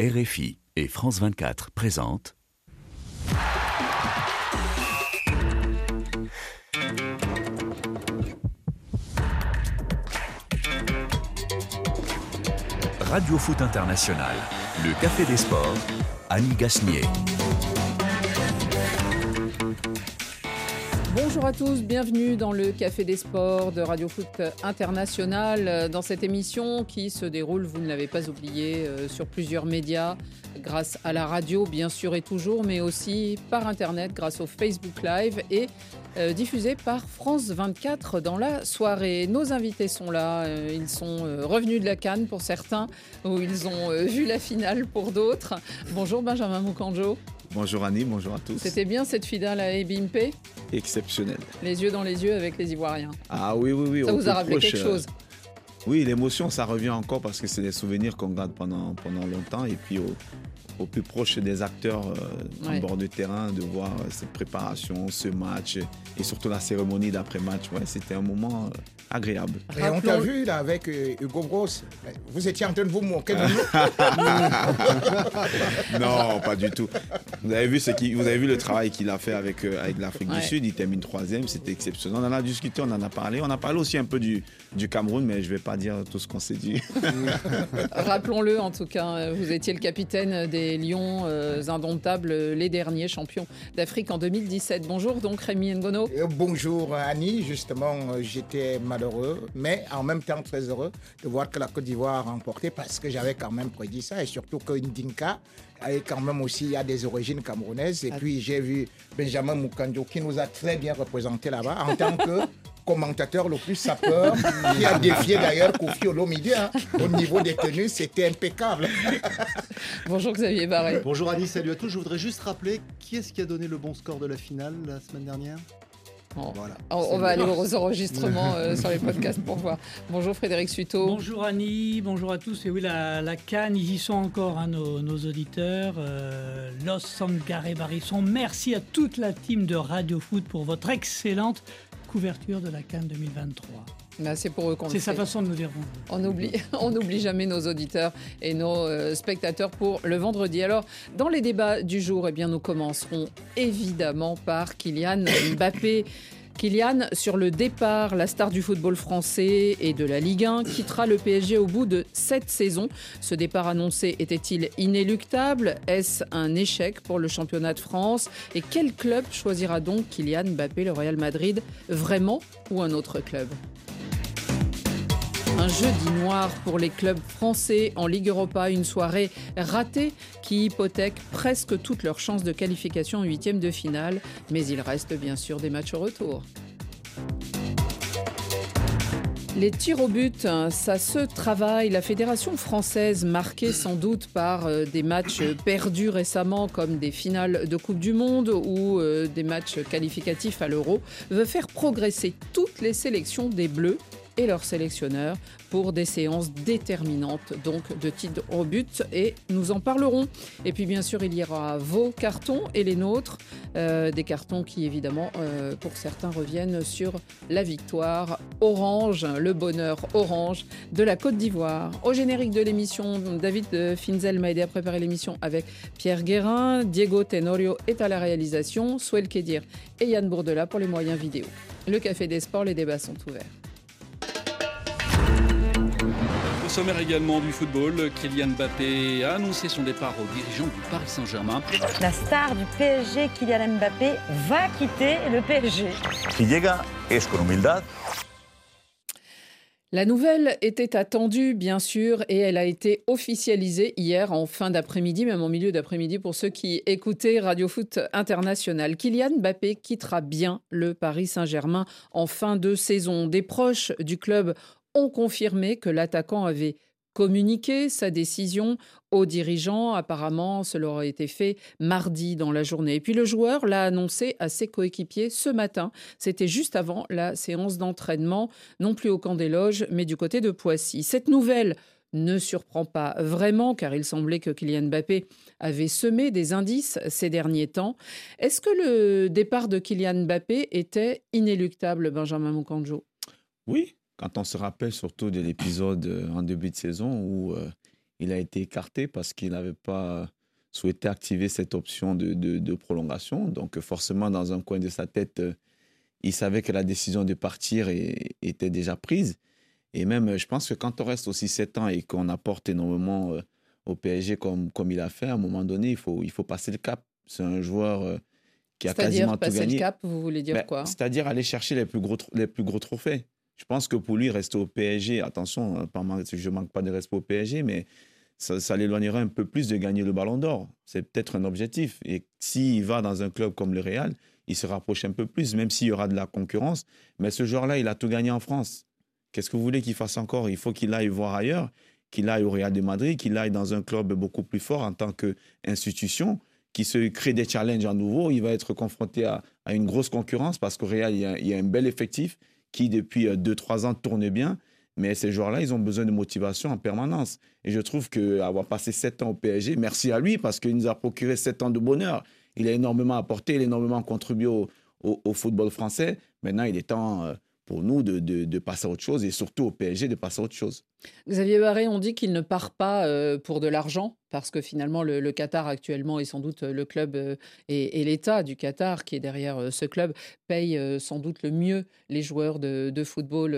RFI et France 24 présentent Radio Foot International, le Café des Sports, Annie Gasnier. Bonjour à tous, bienvenue dans le Café des Sports de Radio Foot International. Dans cette émission qui se déroule, vous ne l'avez pas oublié, euh, sur plusieurs médias, grâce à la radio bien sûr et toujours, mais aussi par Internet grâce au Facebook Live et euh, diffusée par France 24 dans la soirée. Nos invités sont là, euh, ils sont revenus de la Cannes pour certains, ou ils ont vu la finale pour d'autres. Bonjour Benjamin Moukanjo. Bonjour Annie, bonjour à tous. C'était bien cette finale à Ebimpe exceptionnel. Les yeux dans les yeux avec les Ivoiriens. Ah oui, oui, oui. Ça vous a rappelé proche, quelque euh, chose Oui, l'émotion, ça revient encore parce que c'est des souvenirs qu'on garde pendant, pendant longtemps. Et puis au, au plus proche des acteurs euh, Ouais. en bord de terrain, de voir euh, cette préparation, ce match et surtout la cérémonie d'après-match. Ouais, C'était un moment euh, agréable. Et on t'a vu là avec euh, Hugo Gross. Vous étiez en train de vous moquer de nous. non, pas du tout. Vous avez vu, ce qui, vous avez vu le travail qu'il a fait avec, euh, avec l'Afrique Ouais. du Sud. Il termine troisième, c'était exceptionnel. On en a discuté, on en a parlé. On a parlé aussi un peu du, du Cameroun, mais je ne vais pas dire tout ce qu'on s'est dit. Rappelons-le en tout cas, vous étiez le capitaine des Lions euh, indomptables, euh, les derniers champions d'Afrique en 2017. Bonjour donc Rémi Ngono. Euh, Bonjour Annie, justement j'étais malheureux, mais en même temps très heureux de voir que la Côte d'Ivoire a remporté parce que j'avais quand même prédit ça et surtout que Ndinka est quand même aussi a des origines camerounaises et puis j'ai vu Benjamin Moukanjo qui nous a très bien représenté là-bas en tant que commentateur le plus sapeur qui a défié d'ailleurs Kofi Olomide hein. au niveau des tenues c'était impeccable. Bonjour Xavier Barré. Bonjour Annie, salut à tous. Je voudrais juste rappeler qui est-ce qui a donné le bon score de la finale la semaine dernière Bon. Voilà. On, on va aller aux enregistrements euh, sur les podcasts pour voir. Bonjour Frédéric Suto. Bonjour Annie, bonjour à tous. Et oui, la, la Cannes, ils y sont encore, hein, nos, nos auditeurs. Euh, Los Sangare Barisson. Merci à toute la team de Radio Foot pour votre excellente couverture de la Cannes 2023. Bah, c'est pour eux qu'on C'est sa façon de nous dire bonjour. On oublie, on n'oublie jamais nos auditeurs et nos euh, spectateurs pour le vendredi. Alors, dans les débats du jour, eh bien, nous commencerons évidemment par Kylian Mbappé. Kylian, sur le départ, la star du football français et de la Ligue 1, quittera le PSG au bout de sept saisons. Ce départ annoncé était-il inéluctable? Est-ce un échec pour le championnat de France? Et quel club choisira donc Kylian Mbappé, le Real Madrid, vraiment ou un autre club? Un jeudi noir pour les clubs français en Ligue Europa, une soirée ratée qui hypothèque presque toutes leurs chances de qualification en huitième de finale, mais il reste bien sûr des matchs au retour. Les tirs au but, ça se travaille. La fédération française, marquée sans doute par euh, des matchs perdus récemment comme des finales de Coupe du Monde ou euh, des matchs qualificatifs à l'Euro, veut faire progresser toutes les sélections des Bleus et leurs sélectionneurs pour des séances déterminantes donc de tirs au but et nous en parlerons. Et puis bien sûr il y aura vos cartons et les nôtres, euh, des cartons qui évidemment euh, pour certains reviennent sur la victoire orange, le bonheur orange de la Côte d'Ivoire. Au générique de l'émission, David euh, Finzel m'a aidé à préparer l'émission avec Pierre Guérin, Diego Tenorio est à la réalisation, Souel Kedir et Yann Bourdela pour les moyens vidéo. Le Café des Sports, les débats sont ouverts. Au sommaire également du football, Kylian Mbappé a annoncé son départ au dirigeant du Paris Saint-Germain. La star du PSG, Kylian Mbappé, va quitter le PSG. Si llega es con humildad La nouvelle était attendue, bien sûr, et elle a été officialisée hier en fin d'après-midi, même en milieu d'après-midi pour ceux qui écoutaient Radio Foot International. Kylian Mbappé quittera bien le Paris Saint-Germain en fin de saison. Des proches du club ont confirmé que l'attaquant avait communiqué sa décision aux dirigeants. Apparemment, cela aurait été fait mardi dans la journée. Et puis le joueur l'a annoncé à ses coéquipiers ce matin. C'était juste avant la séance d'entraînement, non plus au camp des loges, mais du côté de Poissy. Cette nouvelle ne surprend pas vraiment, car il semblait que Kylian Mbappé avait semé des indices ces derniers temps. Est-ce que le départ de Kylian Mbappé était inéluctable, Benjamin Moukanjo? Oui, quand on se rappelle surtout de l'épisode euh, en début de saison où euh, il a été écarté parce qu'il n'avait pas souhaité activer cette option de, de, prolongation. Donc forcément, dans un coin de sa tête, euh, il savait que la décision de partir était déjà prise. Et même, je pense que quand on reste aussi 7 ans et qu'on apporte énormément euh, au PSG comme, comme il a fait, à un moment donné, il faut, il faut passer le cap. C'est un joueur euh, qui a quasiment tout gagné. passer le cap, vous voulez dire ben, quoi? C'est-à-dire aller chercher les plus, gros, les plus gros trophées. Je pense que pour lui, rester au PSG, attention, hein, je ne manque pas de respect au PSG, mais ça, ça l'éloignerait un peu plus de gagner le ballon d'or. C'est peut-être un objectif. Et s'il va dans un club comme le Real, il se rapproche un peu plus, même s'il y aura de la concurrence. Mais ce joueur-là, il a tout gagné en France. Qu'est-ce que vous voulez qu'il fasse encore? Il faut qu'il aille voir ailleurs, qu'il aille au Real de Madrid, qu'il aille dans un club beaucoup plus fort en tant qu'institution, qui se crée des challenges à nouveau. Il va être confronté à, une grosse concurrence parce qu'au Real, il y, a, un bel effectif qui, depuis 2-3 euh, ans, tourne bien. Mais ces joueurs-là, ils ont besoin de motivation en permanence. Et je trouve qu'avoir passé 7 ans au PSG, merci à lui parce qu'il nous a procuré 7 ans de bonheur. Il a énormément apporté, il a énormément contribué au, au, football français. Maintenant, il est temps euh, pour nous de, de, passer à autre chose et surtout au PSG de passer à autre chose. Xavier Barré, on dit qu'il ne part pas euh, pour de l'argent parce que finalement le, Qatar actuellement est sans doute le club euh, et, l'État du Qatar qui est derrière euh, ce club paye sans doute le mieux les joueurs de, de football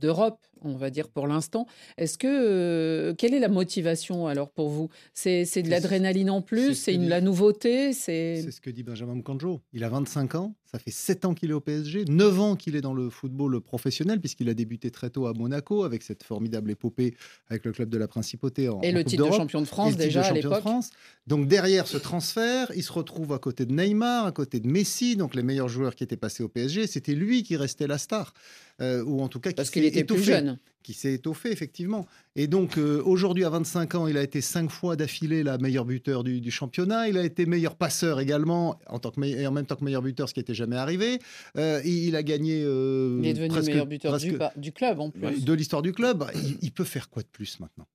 d'Europe, on va dire pour l'instant. Est-ce que quelle est la motivation alors pour vous? C'est de l'adrénaline en plus, c'est la nouveauté, c'est ce que dit Benjamin Mkanjo. Il a 25 ans, ça fait 7 ans qu'il est au PSG, 9 ans qu'il est dans le football professionnel puisqu'il a débuté très tôt à Monaco avec cette formidable épopée avec le club de la Principauté en Et le titre de champion de France déjà à l'époque. Donc derrière ce transfert, il se retrouve à côté de Neymar, à côté de Messi, donc les meilleurs joueurs qui étaient passés au PSG. C'était lui qui restait la star, euh, ou en tout cas qui parce qu'il était plus jeune qui s'est étoffé, effectivement. Et donc, euh, aujourd'hui, à 25 ans, il a été cinq fois d'affilée la meilleure buteur du, championnat. Il a été meilleur passeur également, en, tant que et en même temps que meilleur buteur, ce qui n'était jamais arrivé. Euh, il, a gagné. Il est devenu meilleur buteur du, club, en plus. De l'histoire du club. Il, peut faire quoi de plus maintenant?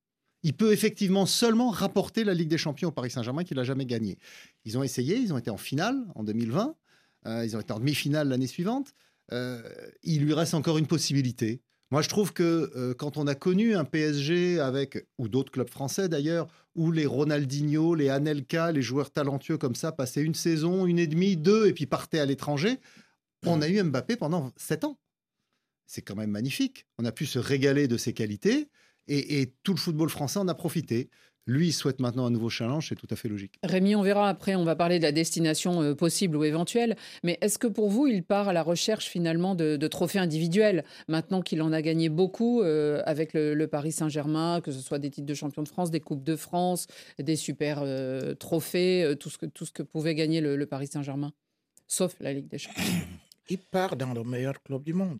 Il peut effectivement seulement rapporter la Ligue des Champions au Paris Saint-Germain qu'il n'a jamais gagné. Ils ont essayé, ils ont été en finale en 2020, ils ont été en demi-finale l'année suivante. Il lui reste encore une possibilité. Moi, je trouve que euh, quand on a connu un PSG avec, ou d'autres clubs français d'ailleurs, où les Ronaldinho, les Anelka, les joueurs talentueux comme ça passaient une saison, une et demie, deux, et puis partaient à l'étranger, on a eu Mbappé pendant sept ans. C'est quand même magnifique. On a pu se régaler de ses qualités, et tout le football français en a profité. Lui, il souhaite maintenant un nouveau challenge, c'est tout à fait logique. Rémi, on verra après, on va parler de la destination euh, possible ou éventuelle, mais est-ce que pour vous, il part à la recherche finalement de, trophées individuels, maintenant qu'il en a gagné beaucoup euh, avec le, Paris Saint-Germain, que ce soit des titres de champion de France, des Coupes de France, des super euh, trophées, tout, ce que, tout ce que pouvait gagner le, le Paris Saint-Germain, sauf la Ligue des Champions? Il part dans le meilleur club du monde.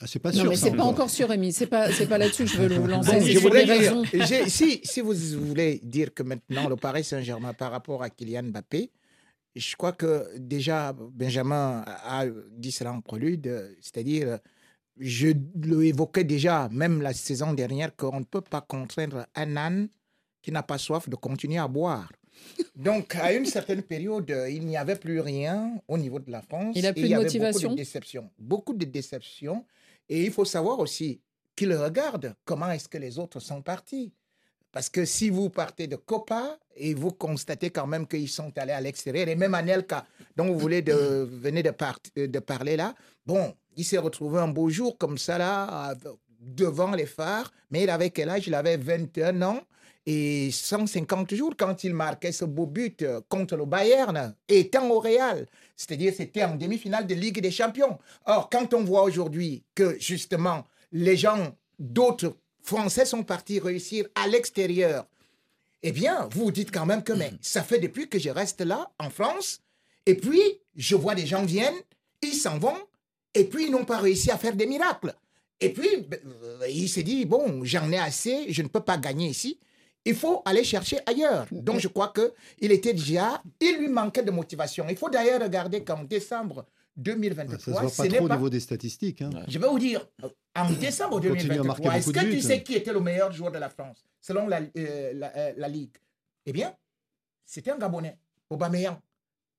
Ah, c'est pas sûr. Non, mais c'est pas encore sûr, Rémi. C'est pas, c'est pas là-dessus que je veux vous lancer. je voudrais dire, si, si vous voulez dire que maintenant le Paris Saint-Germain par rapport à Kylian Mbappé, je crois que déjà Benjamin a dit cela en prélude, c'est-à-dire je l'évoquais déjà même la saison dernière qu'on ne peut pas contraindre un âne qui n'a pas soif de continuer à boire. Donc, à une certaine période, il n'y avait plus rien au niveau de la France. Il a plus de motivation. Beaucoup de déceptions. Beaucoup de déceptions. Et il faut savoir aussi qu'il regarde comment est-ce que les autres sont partis. Parce que si vous partez de Copa et vous constatez quand même qu'ils sont allés à l'extérieur, et même Anelka, dont vous voulez de, venez de, de parler là, bon, il s'est retrouvé un beau jour comme ça là, devant les phares, mais il avait quel âge? Il avait 21 ans et 150 jours quand il marquait ce beau but euh, contre le Bayern, étant au Real. C'est-à-dire c'était en demi-finale de Ligue des Champions. Or, quand on voit aujourd'hui que justement les gens d'autres Français sont partis réussir à l'extérieur, eh bien, vous dites quand même que mais ça fait depuis que je reste là en France, et puis je vois des gens viennent, ils s'en vont, et puis ils n'ont pas réussi à faire des miracles. Et puis, ben, euh, il s'est dit, bon, j'en ai assez, je ne peux pas gagner ici il faut aller chercher ailleurs. Donc je crois qu'il était déjà, il lui manquait de motivation. Il faut d'ailleurs regarder qu'en décembre 2023, ça se voit pas trop au niveau des statistiques. Hein. Je vais vous dire, en décembre 2023, est-ce que tu sais qui était le meilleur joueur de la France selon la, euh, euh, la, Ligue? Eh bien, c'était un Gabonais, Aubameyang,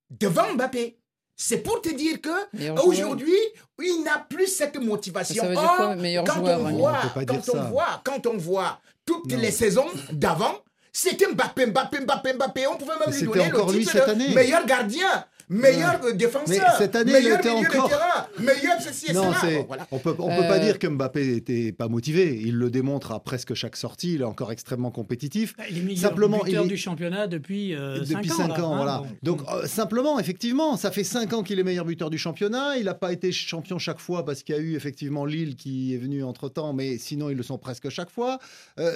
devant Mbappé. C'est pour te dire que aujourd'hui, il n'a plus cette motivation. Ça veut dire quoi, Or, meilleur quand joueur, on voit, On quand on voit, quand on voit toutes Non. les saisons d'avant, c'était Mbappé, Mbappé, Mbappé, Mbappé. On pouvait même lui donner le titre de meilleur gardien, meilleur euh, défenseur, Mais cette année, il meilleur était milieu encore- de terrain, meilleur ceci et Non, cela. c'est, Bon, voilà. on peut, on peut Euh, pas dire que Mbappé était pas motivé. Il le démontre à presque chaque sortie. Il est encore extrêmement compétitif. Il est meilleur Simplement, buteur il est- du championnat depuis 5 Depuis ans. 5 là, ans, hein, voilà. donc. Donc, euh, simplement, effectivement, ça fait 5 ans qu'il est meilleur buteur du championnat. Il n'a pas été champion chaque fois parce qu'il y a eu effectivement Lille qui est venu entre temps, mais sinon, ils le sont presque chaque fois. Euh,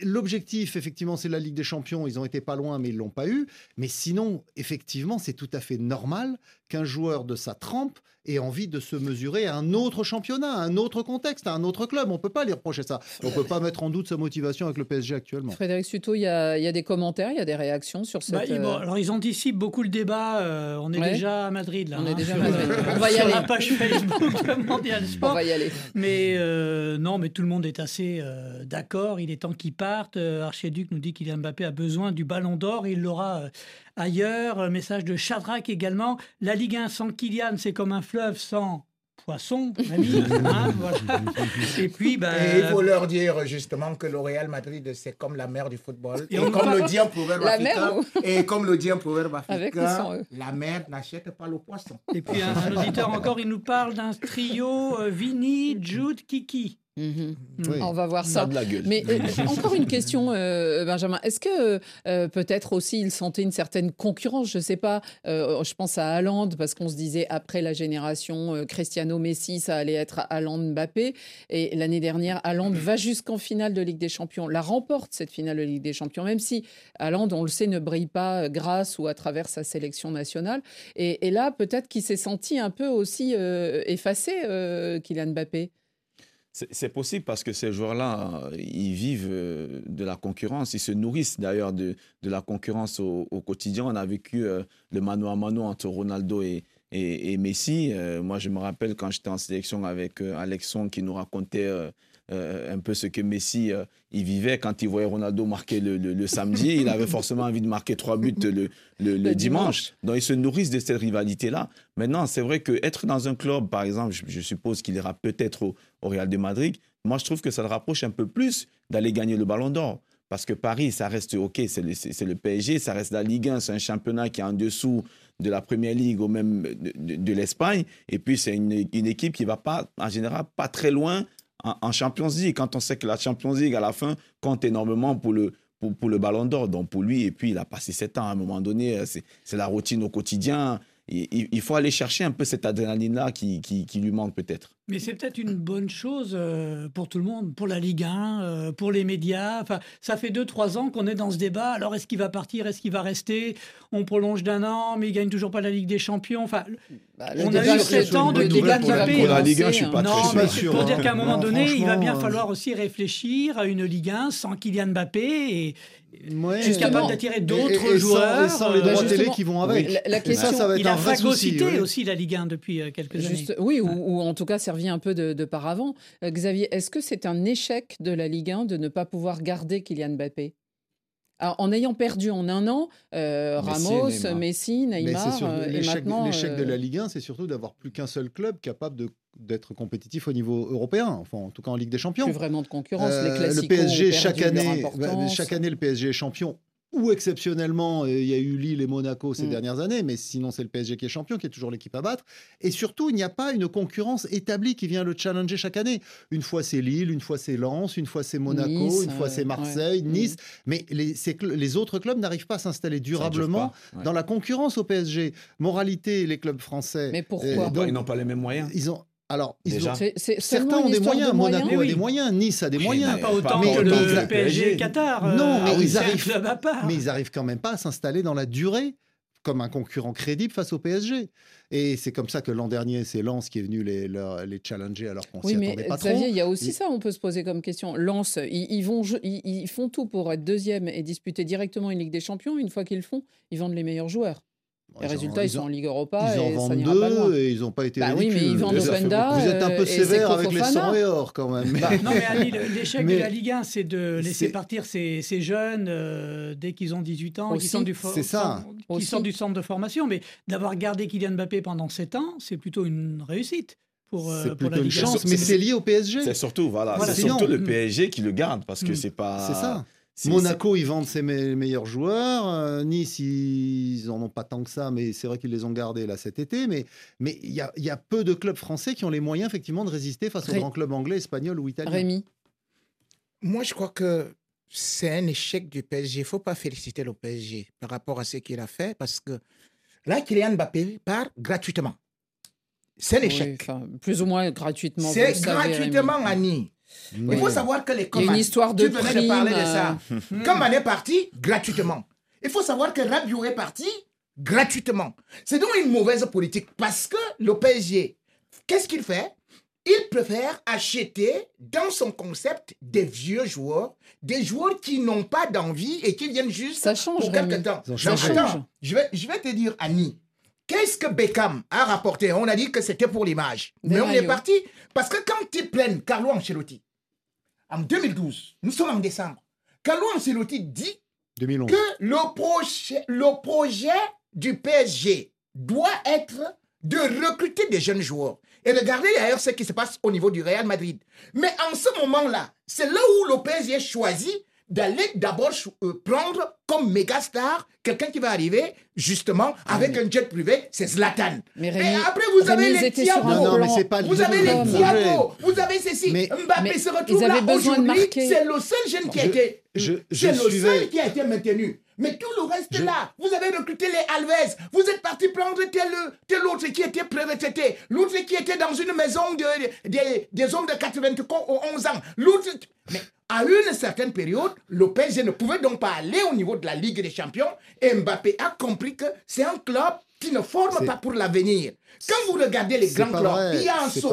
L'objectif, effectivement, c'est la Ligue des Champions. Ils ont été pas loin, mais ils l'ont pas eu. Mais sinon, effectivement, c'est tout à fait normal qu'un joueur de sa trempe ait envie de se mesurer à un autre championnat, à un autre contexte, à un autre club. On peut pas lui reprocher ça. On peut pas mettre en doute sa motivation avec le PSG actuellement. Frédéric Suto, il y y a des commentaires, il y a des réactions sur cette. Bah, ils- bon, alors ils anticipent beaucoup le débat. euh, on est Ouais. déjà à Madrid là. On est hein, déjà à Madrid. euh, On va y sur aller. la page Facebook de Mondial On Sport. va y aller. Mais euh, non, mais tout le monde est assez euh, d'accord. Il est temps qu'il parte. Euh, Archiduc nous dit qu'il Mbappé a besoin du Ballon d'Or. Il l'aura euh, ailleurs. Message de Shadrach également. La Ligue 1 sans Kylian, c'est comme un fleuve sans poisson. ami, hein, voilà. Et puis, bah, Et il faut leur dire justement que le Real Madrid, c'est comme la mer du football. Et comme le dit un proverbe La africain, mer et comme le dit un proverbe africain, la mer n'achète pas le poisson. et puis un, un auditeur encore, il nous parle d'un trio euh, Vini, Jude, Kiki. Mhm. Oui. On va voir Ça ça. a de la gueule. Mais euh, encore une question, euh, Benjamin. Est-ce que euh, peut-être aussi il sentait une certaine concurrence? Je ne sais pas. euh, je pense à Haaland parce qu'on se disait après la génération euh, Cristiano Messi, ça allait être Haaland Mbappé. Et l'année dernière, Haaland va jusqu'en finale de Ligue des Champions, la remporte cette finale de Ligue des Champions, même si Haaland, on le sait, ne brille pas grâce ou à travers sa sélection nationale. Et, et là, peut-être qu'il s'est senti un peu aussi euh, effacé, euh, Kylian Mbappé. C'est possible parce que ces joueurs-là, euh, ils vivent euh, de la concurrence. Ils se nourrissent d'ailleurs de, la concurrence au, quotidien. On a vécu euh, le mano à mano entre Ronaldo et, Messi. Moi, je me rappelle quand j'étais en sélection avec euh, Alexandre qui nous racontait euh, un peu ce que Messi euh, il vivait quand il voyait Ronaldo marquer le, le- le samedi. Il avait forcément envie de marquer trois buts le, le- dimanche. Donc, ils se nourrissent de cette rivalité-là. Maintenant, c'est vrai qu'être dans un club, par exemple, je, je suppose qu'il ira peut-être au, au Real de Madrid, moi, je trouve que ça le rapproche un peu plus d'aller gagner le Ballon d'Or. Parce que Paris, ça reste OK, c'est le, c'est- le PSG, ça reste la Ligue 1, c'est un championnat qui est en dessous de la Première Ligue ou même de, de- de l'Espagne. Et puis, c'est une, une équipe qui va pas, en général, pas très loin en, Champions League. Quand on sait que la Champions League, à la fin, compte énormément pour le, pour, le Ballon d'Or. Donc, pour lui, et puis, il a passé sept ans. À un moment donné, euh, c'est la routine au quotidien. Il, il- faut aller chercher un peu cette adrénaline-là qui, qui, lui manque peut-être. Mais c'est peut-être une bonne chose euh, pour tout le monde, pour la Ligue 1, euh, pour les médias. Enfin, ça fait deux, trois ans qu'on est dans ce débat. Alors, est-ce qu'il va partir? Est-ce qu'il va rester? On prolonge d'un an, mais il gagne toujours pas la Ligue des Champions. Enfin, Bah, On a eu sept le ans de Mbappé. Pour la Ligue 1, commencer, je suis pas hein. très non, sûr. mais sûr, pour hein. dire qu'à un moment Non, donné, il va bien falloir aussi réfléchir à une Ligue 1 sans Kylian Mbappé et Ouais. juste capable d'attirer d'autres sans- joueurs. Et sans, les euh, droits bah, télé justement, qui vont avec. la- question- ça, ça va être il a phagocyté oui. aussi la Ligue 1 depuis euh, quelques années. Juste, oui, ou, ou en tout cas servi un peu de, de paravent. Euh, Xavier, est-ce que c'est un échec de la Ligue 1 de ne pas pouvoir garder Kylian Mbappé? Alors, En ayant perdu en un an euh, Ramos, Neymar. Messi, Neymar, euh, et l'échec maintenant... l'échec de euh, la Ligue 1, c'est surtout d'avoir plus qu'un seul club capable de- d'être compétitif au niveau européen, enfin en tout cas en Ligue des Champions. plus vraiment de concurrence. Les le PSG chaque année, bah, chaque année le PSG est champion. Ou exceptionnellement, euh, il y a eu Lille et Monaco ces Mm. dernières années, mais sinon c'est le PSG qui est champion, qui est toujours l'équipe à battre. Et surtout, il n'y a pas une concurrence établie qui vient le challenger chaque année. Une fois c'est Lille, une fois c'est Lens, une fois c'est Monaco, Nice, une fois euh, c'est Marseille, ouais. Nice. Mais les, autres clubs n'arrivent pas à s'installer durablement pas, ouais. dans la concurrence au PSG. Moralité, les clubs français. Mais pourquoi? euh, donc, ils n'ont pas les mêmes moyens. ils ont. Alors, ils Déjà. ont- C'est- c'est certains ont des moyens. de Monaco a des moyens, Nice a des Oui, moyens. mais pas autant mais- que mais- le PSG Qatar. Non, euh, mais ah oui, ils arrivent- club à part. mais ils arrivent quand même pas à s'installer dans la durée comme un concurrent crédible face au PSG. Et c'est comme ça que l'an dernier, c'est Lens qui est venu les, leur- les challenger alors qu'on Oui, s'y mais attendait pas Xavier, trop. il y a aussi Il- ça, on peut se poser comme question. Lens, ils, ils vont, ils, ils font tout pour être deuxième et disputer directement une Ligue des Champions. Une fois qu'ils le font, ils vendent les meilleurs joueurs. Les Ils résultats, ils, sont en Ligue Europa Ils en et ça vendent n'ira pas loin. deux et ils n'ont pas été Bah oui, mais ridicules. ils vendent Openda. Vous êtes un peu sévère avec les Fofana. 100 et or quand même. Bah, non, mais Ali, l'échec Mais- de la Ligue 1, c'est de laisser partir ces, ces jeunes euh, dès qu'ils ont 18 ans, qui sortent, du fo- C'est ça. qui Aussi. sortent du centre de formation. Mais d'avoir gardé Kylian Mbappé pendant 7 ans, c'est plutôt une réussite pour, euh, C'est pour plutôt la une Ligue 1. chance, mais c'est lié au PSG. C'est surtout, voilà, Voilà, c'est surtout le. PSG qui le garde parce que Mm. c'est pas. C'est ça. Monaco, ils vendent ses me- meilleurs joueurs. Euh, nice, ils en ont pas tant que ça, mais c'est vrai qu'ils les ont gardés là cet été. Mais mais il y a, y a peu de clubs français qui ont les moyens effectivement de résister face aux Ré- grands clubs anglais, espagnols ou italiens. Rémi, Moi, je crois que c'est un échec du PSG. Il ne faut pas féliciter le PSG par rapport à ce qu'il a fait parce que là, Kylian Mbappé part gratuitement. C'est un oui, échec. enfin, plus ou moins gratuitement. c'est gratuitement. Annie. Mais- Il faut savoir que les Il y a commandes. une histoire de Tu venais prime, de parler de ça. Comme on est parti, gratuitement. Il faut savoir que Rabiot est parti gratuitement. C'est donc une mauvaise politique parce que le PSG, qu'est-ce qu'il fait? Il préfère acheter dans son concept des vieux joueurs, des joueurs qui n'ont pas d'envie et qui viennent juste Ça change, pour quelque Rémi. temps. Attends, Ça change. je vais, je vais te dire, Annie, qu'est-ce que Beckham a rapporté? On a dit que c'était pour l'image. Mais on est parti parce que quand ils prennent Carlo Ancelotti, en 2012, nous sommes en décembre, Carlo Ancelotti dit 2011. que le projet, le projet du PSG doit être de recruter des jeunes joueurs. Et regardez d'ailleurs ce qui se passe au niveau du Real Madrid. Mais en ce moment-là, c'est là où le PSG choisit d'aller d'abord euh, prendre comme méga star quelqu'un qui va arriver justement avec un jet privé, c'est Zlatan. Mais après, vous Rémi, avez les Thiago. un Non, non, mais plan- c'est pas le Vous avez les. Thiago, vous avez ceci. Mais- Mbappé se retrouve là aujourd'hui. C'est le seul jeune qui a Je- été. je- je C'est le suivais- seul qui a été maintenu. Mais tout le reste Je- là, vous avez recruté les Alves, vous êtes parti prendre tel, tel autre qui était pré-retraité, l'autre qui était dans une maison de, de- des hommes de 91 ans, l'autre. Mais à une certaine période, le PSG ne pouvait donc pas aller au niveau de la Ligue des Champions et Mbappé a compris que c'est un club qui ne forme pas pour l'avenir. Quand vous regardez les grands clubs, vrai, il y a un saut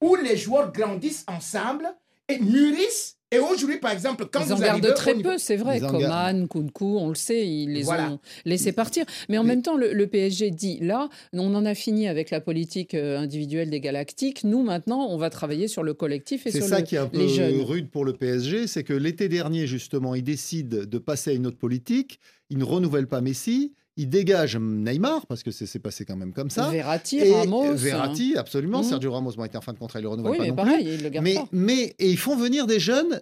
où les joueurs grandissent ensemble et mûrissent. Et aujourd'hui, par exemple, quand Ils en gardent arrivez très niveau- peu, c'est vrai. Coman, Kunku, on le sait, ils les Voilà. ont laissés partir. Mais en même temps, le, le PSG dit là, on en a fini avec la politique euh, individuelle des Galactiques. Nous, maintenant, on va travailler sur le collectif et C'est sur ça le- qui est un peu les jeunes. rude pour le PSG, c'est que l'été dernier, justement, ils décident de passer à une autre politique. Ils ne renouvellent pas Messi. Ils dégagent Neymar, parce que c'est passé quand même comme ça. Verratti, Et Ramos. Verratti, absolument. Mhm. Sergio Ramos bon, était en fin de contrat, il le renouvelle Oui, pas mais non pareil, plus. ils le Mais, pas. mais et ils font venir des jeunes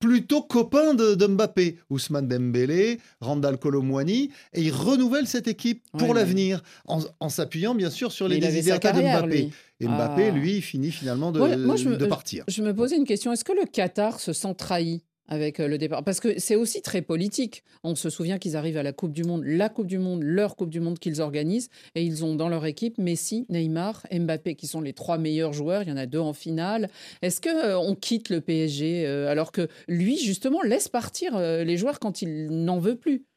plutôt copains de, de Mbappé, Ousmane Dembélé, Randall Colomwani, et ils renouvellent cette équipe pour l'avenir, en, en s'appuyant bien sûr sur les il désiderata de Mbappé. lui. Et Mbappé, Ah. lui, finit finalement de, Moi- moi, je me- de partir. Je me posais une question. Est-ce que le Qatar se sent trahi? Avec euh, le départ Parce que c'est aussi très politique. On se souvient qu'ils arrivent à la Coupe du Monde, la Coupe du Monde, leur Coupe du Monde qu'ils organisent, et ils ont dans leur équipe Messi, Neymar, Mbappé, qui sont les trois meilleurs joueurs. Il y en a deux en finale. Est-ce que euh, on quitte le PSG euh, alors que lui justement laisse partir les joueurs quand il n'en veut plus?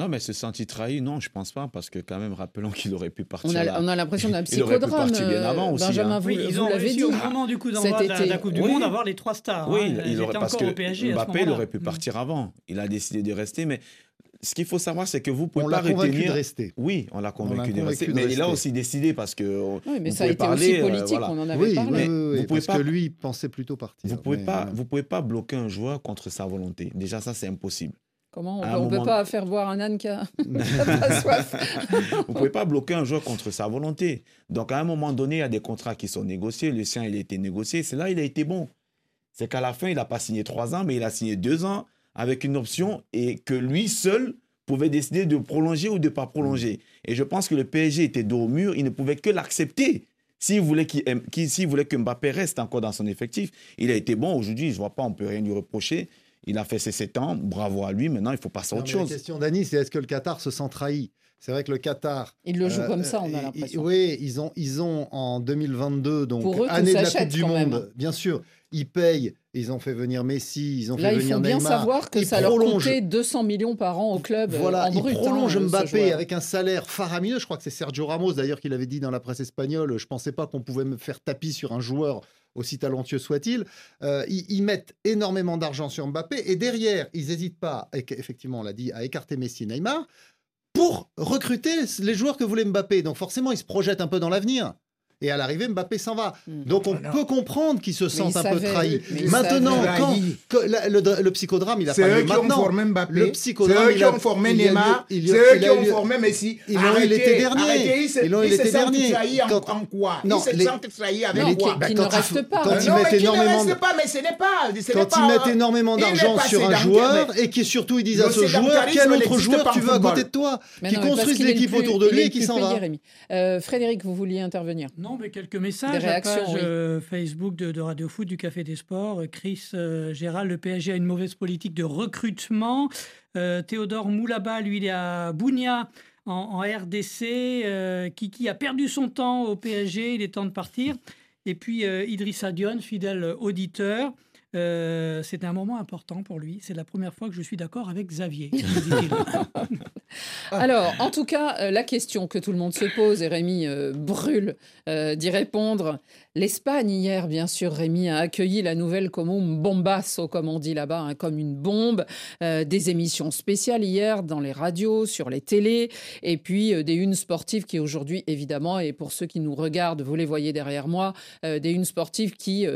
Non, mais se sentir trahi, non, je pense pas, parce que quand même, rappelons qu'il aurait pu partir On a, là. on a l'impression d'un Il aurait pu psychodrame. partir bien euh, avant aussi, Benjamin, hein. vous, Oui, ils vous ont réussi dit. au moment du coup d'envoi de la. Coupe du Oui. Monde avoir les trois stars. Oui, hein. il, aurait, parce que PSG Mbappé, il aurait pu partir avant. Il a décidé de rester, mais ce qu'il faut savoir, c'est que vous On pouvez l'a pas convaincu retenir. de rester. Oui, on l'a convaincu, de rester, mais il a aussi décidé parce que. Oui, mais vous ça a pouvez été parler, aussi euh, politique, voilà. on en avait Oui, parlé. oui, oui, oui, Vous pouvez parce pas- que lui, il pensait plutôt partir. Vous pouvez mais, pas, vous pouvez pas bloquer un joueur contre sa volonté. Déjà, ça, c'est impossible. Comment on À peut, pas faire boire un âne qui a pas soif Vous pouvez pas bloquer un joueur contre sa volonté. Donc, à un moment donné, il y a des contrats qui sont négociés. Le sien, il a été négocié. C'est là il a été bon. C'est qu'à la fin, il n'a pas signé trois ans, mais il a signé deux ans avec une option et que lui seul pouvait décider de prolonger ou de ne pas prolonger. Et je pense que le PSG était dos au mur. Il ne pouvait que l'accepter. S'il voulait, qu'il- s'il voulait que Mbappé reste encore dans son effectif, il a été bon. Aujourd'hui, je ne vois pas, on ne peut rien lui reprocher. Il a fait ses sept ans. Bravo à lui. Maintenant, il faut passer à autre chose. La question d'Annie, c'est est-ce que le Qatar se sent trahi? C'est vrai que le Qatar. Il le joue euh, comme ça, on euh, a il- l'impression. Oui, ils ont, ils ont en 2022, donc Pour eux, tout année de la Coupe du Monde, même. bien sûr, ils payent. Ils ont fait venir Messi, ils ont Là, fait il venir faut bien Neymar. savoir que Ils ça leur prolongent. coûtait 200 millions par an au club. euh, Voilà, en il brut, hein, ce Mbappé avec un salaire faramineux. Je crois que c'est Sergio Ramos d'ailleurs qui l'avait dit dans la presse espagnole. Je pensais pas qu'on pouvait me faire tapis sur un joueur aussi talentueux soit-il. Euh, ils, ils mettent énormément d'argent sur Mbappé et derrière, ils n'hésitent pas, effectivement, on l'a dit, à écarter Messi et Neymar pour recruter les joueurs que voulait Mbappé. Donc forcément, il se projette un peu dans l'avenir. Et à l'arrivée, Mbappé s'en va. Hmm. Donc on Non. peut comprendre qu'il se sente un peu trahi. Maintenant, savait. quand la- le, le psychodrame, il a C'est pas eux lieu qui ont maintenant. formé Mbappé. Le C'est psychodrame, eux il qui a- ont formé il a lieu- Neymar. il C'est eux il qui ont formé Messi. Ils l'ont l'été dernier. Ils l'ont sentent dernier. trahis en, Quand- en quoi? Non, Ils se les- sentent trahis avec quoi? qui- quand ne il reste pas. quand ils non, mais mettent qui énormément ne de- reste pas, mais ce n'est pas. ce n'est quand ils mettent énormément d'argent sur un joueur et qui surtout ils disent Le à ce joueur quel autre joueur tu veux à côté de toi qui non, mais parce construise qu'il est le l'équipe autour de lui et le qui s'en va. Euh, Frédéric, vous vouliez intervenir Non, mais quelques messages. Des réactions, page oui. euh, Facebook de, de Radio Foot du Café des Sports. Euh, Chris euh, Gérald, le PSG a une mauvaise politique de recrutement. Euh, Théodore Moulaba, lui, il est à Bounia. En, en RDC, Kiki a perdu son temps au PSG, il est temps de partir. Et puis Idrissa Dion, fidèle auditeur, euh, c'est un moment important pour lui. C'est la première fois que je suis d'accord avec Xavier. Alors, en tout cas, euh, la question que tout le monde se pose, et Rémi euh, brûle euh, d'y répondre. L'Espagne, hier, bien sûr, Rémi a accueilli la nouvelle comme un bombasso, comme on dit là-bas, hein, comme une bombe. Des émissions spéciales hier dans les radios, sur les télés, et puis des unes sportives qui aujourd'hui, évidemment, et pour ceux qui nous regardent, vous les voyez derrière moi, des unes sportives qui...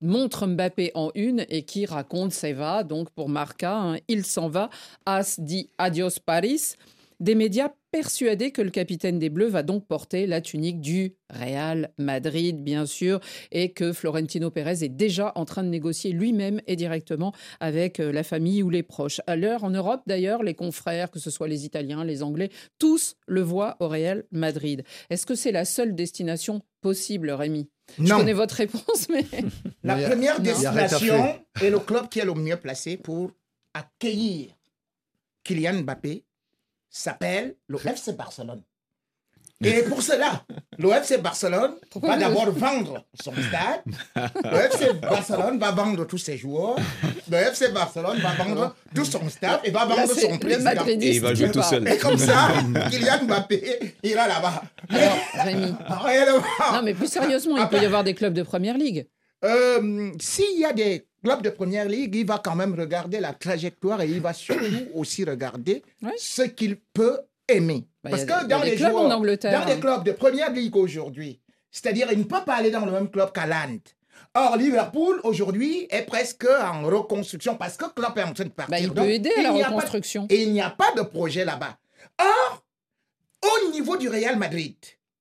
montrent Mbappé en une et qui raconte Seva, donc pour Marca, hein, il s'en va, As dit adios Paris. Des médias persuadés que le capitaine des Bleus va donc porter la tunique du Real Madrid, bien sûr, et que Florentino Pérez est déjà en train de négocier lui-même et directement avec euh, la famille ou les proches. À l'heure, en Europe d'ailleurs, les confrères, que ce soit les Italiens, les Anglais, tous le voient au Real Madrid. Est-ce que c'est la seule destination possible, Rémi? Je Non. connais votre réponse, mais... La première destination est le club qui est le mieux placé pour accueillir Kylian Mbappé s'appelle le FC Barcelone. Et pour cela, le FC Barcelone Pourquoi va d'abord vendre son stade. Le FC Barcelone va vendre tous ses joueurs. Le FC Barcelone va vendre tout son staff et va Là, vendre c'est son président. Et il va jouer tout seul. Et comme ça, Kylian Mbappé ira là-bas. Alors, Rémi, non mais plus sérieusement, il peut y avoir des clubs de première ligue. Euh, S'il y a des clubs de première ligue, il va quand même regarder la trajectoire et il va surtout aussi regarder ce qu'il peut aimer. Bah, Parce que des- dans les clubs joueurs, en Angleterre, dans les clubs de première ligue aujourd'hui, c'est-à-dire il ne peut pas aller dans le même club qu'Aland. Or, Liverpool, aujourd'hui, est presque en reconstruction parce que club est en train de partir. Bah, il Donc, peut aider à la de- reconstruction. et il n'y a pas de projet là-bas. Or, au niveau du Real Madrid,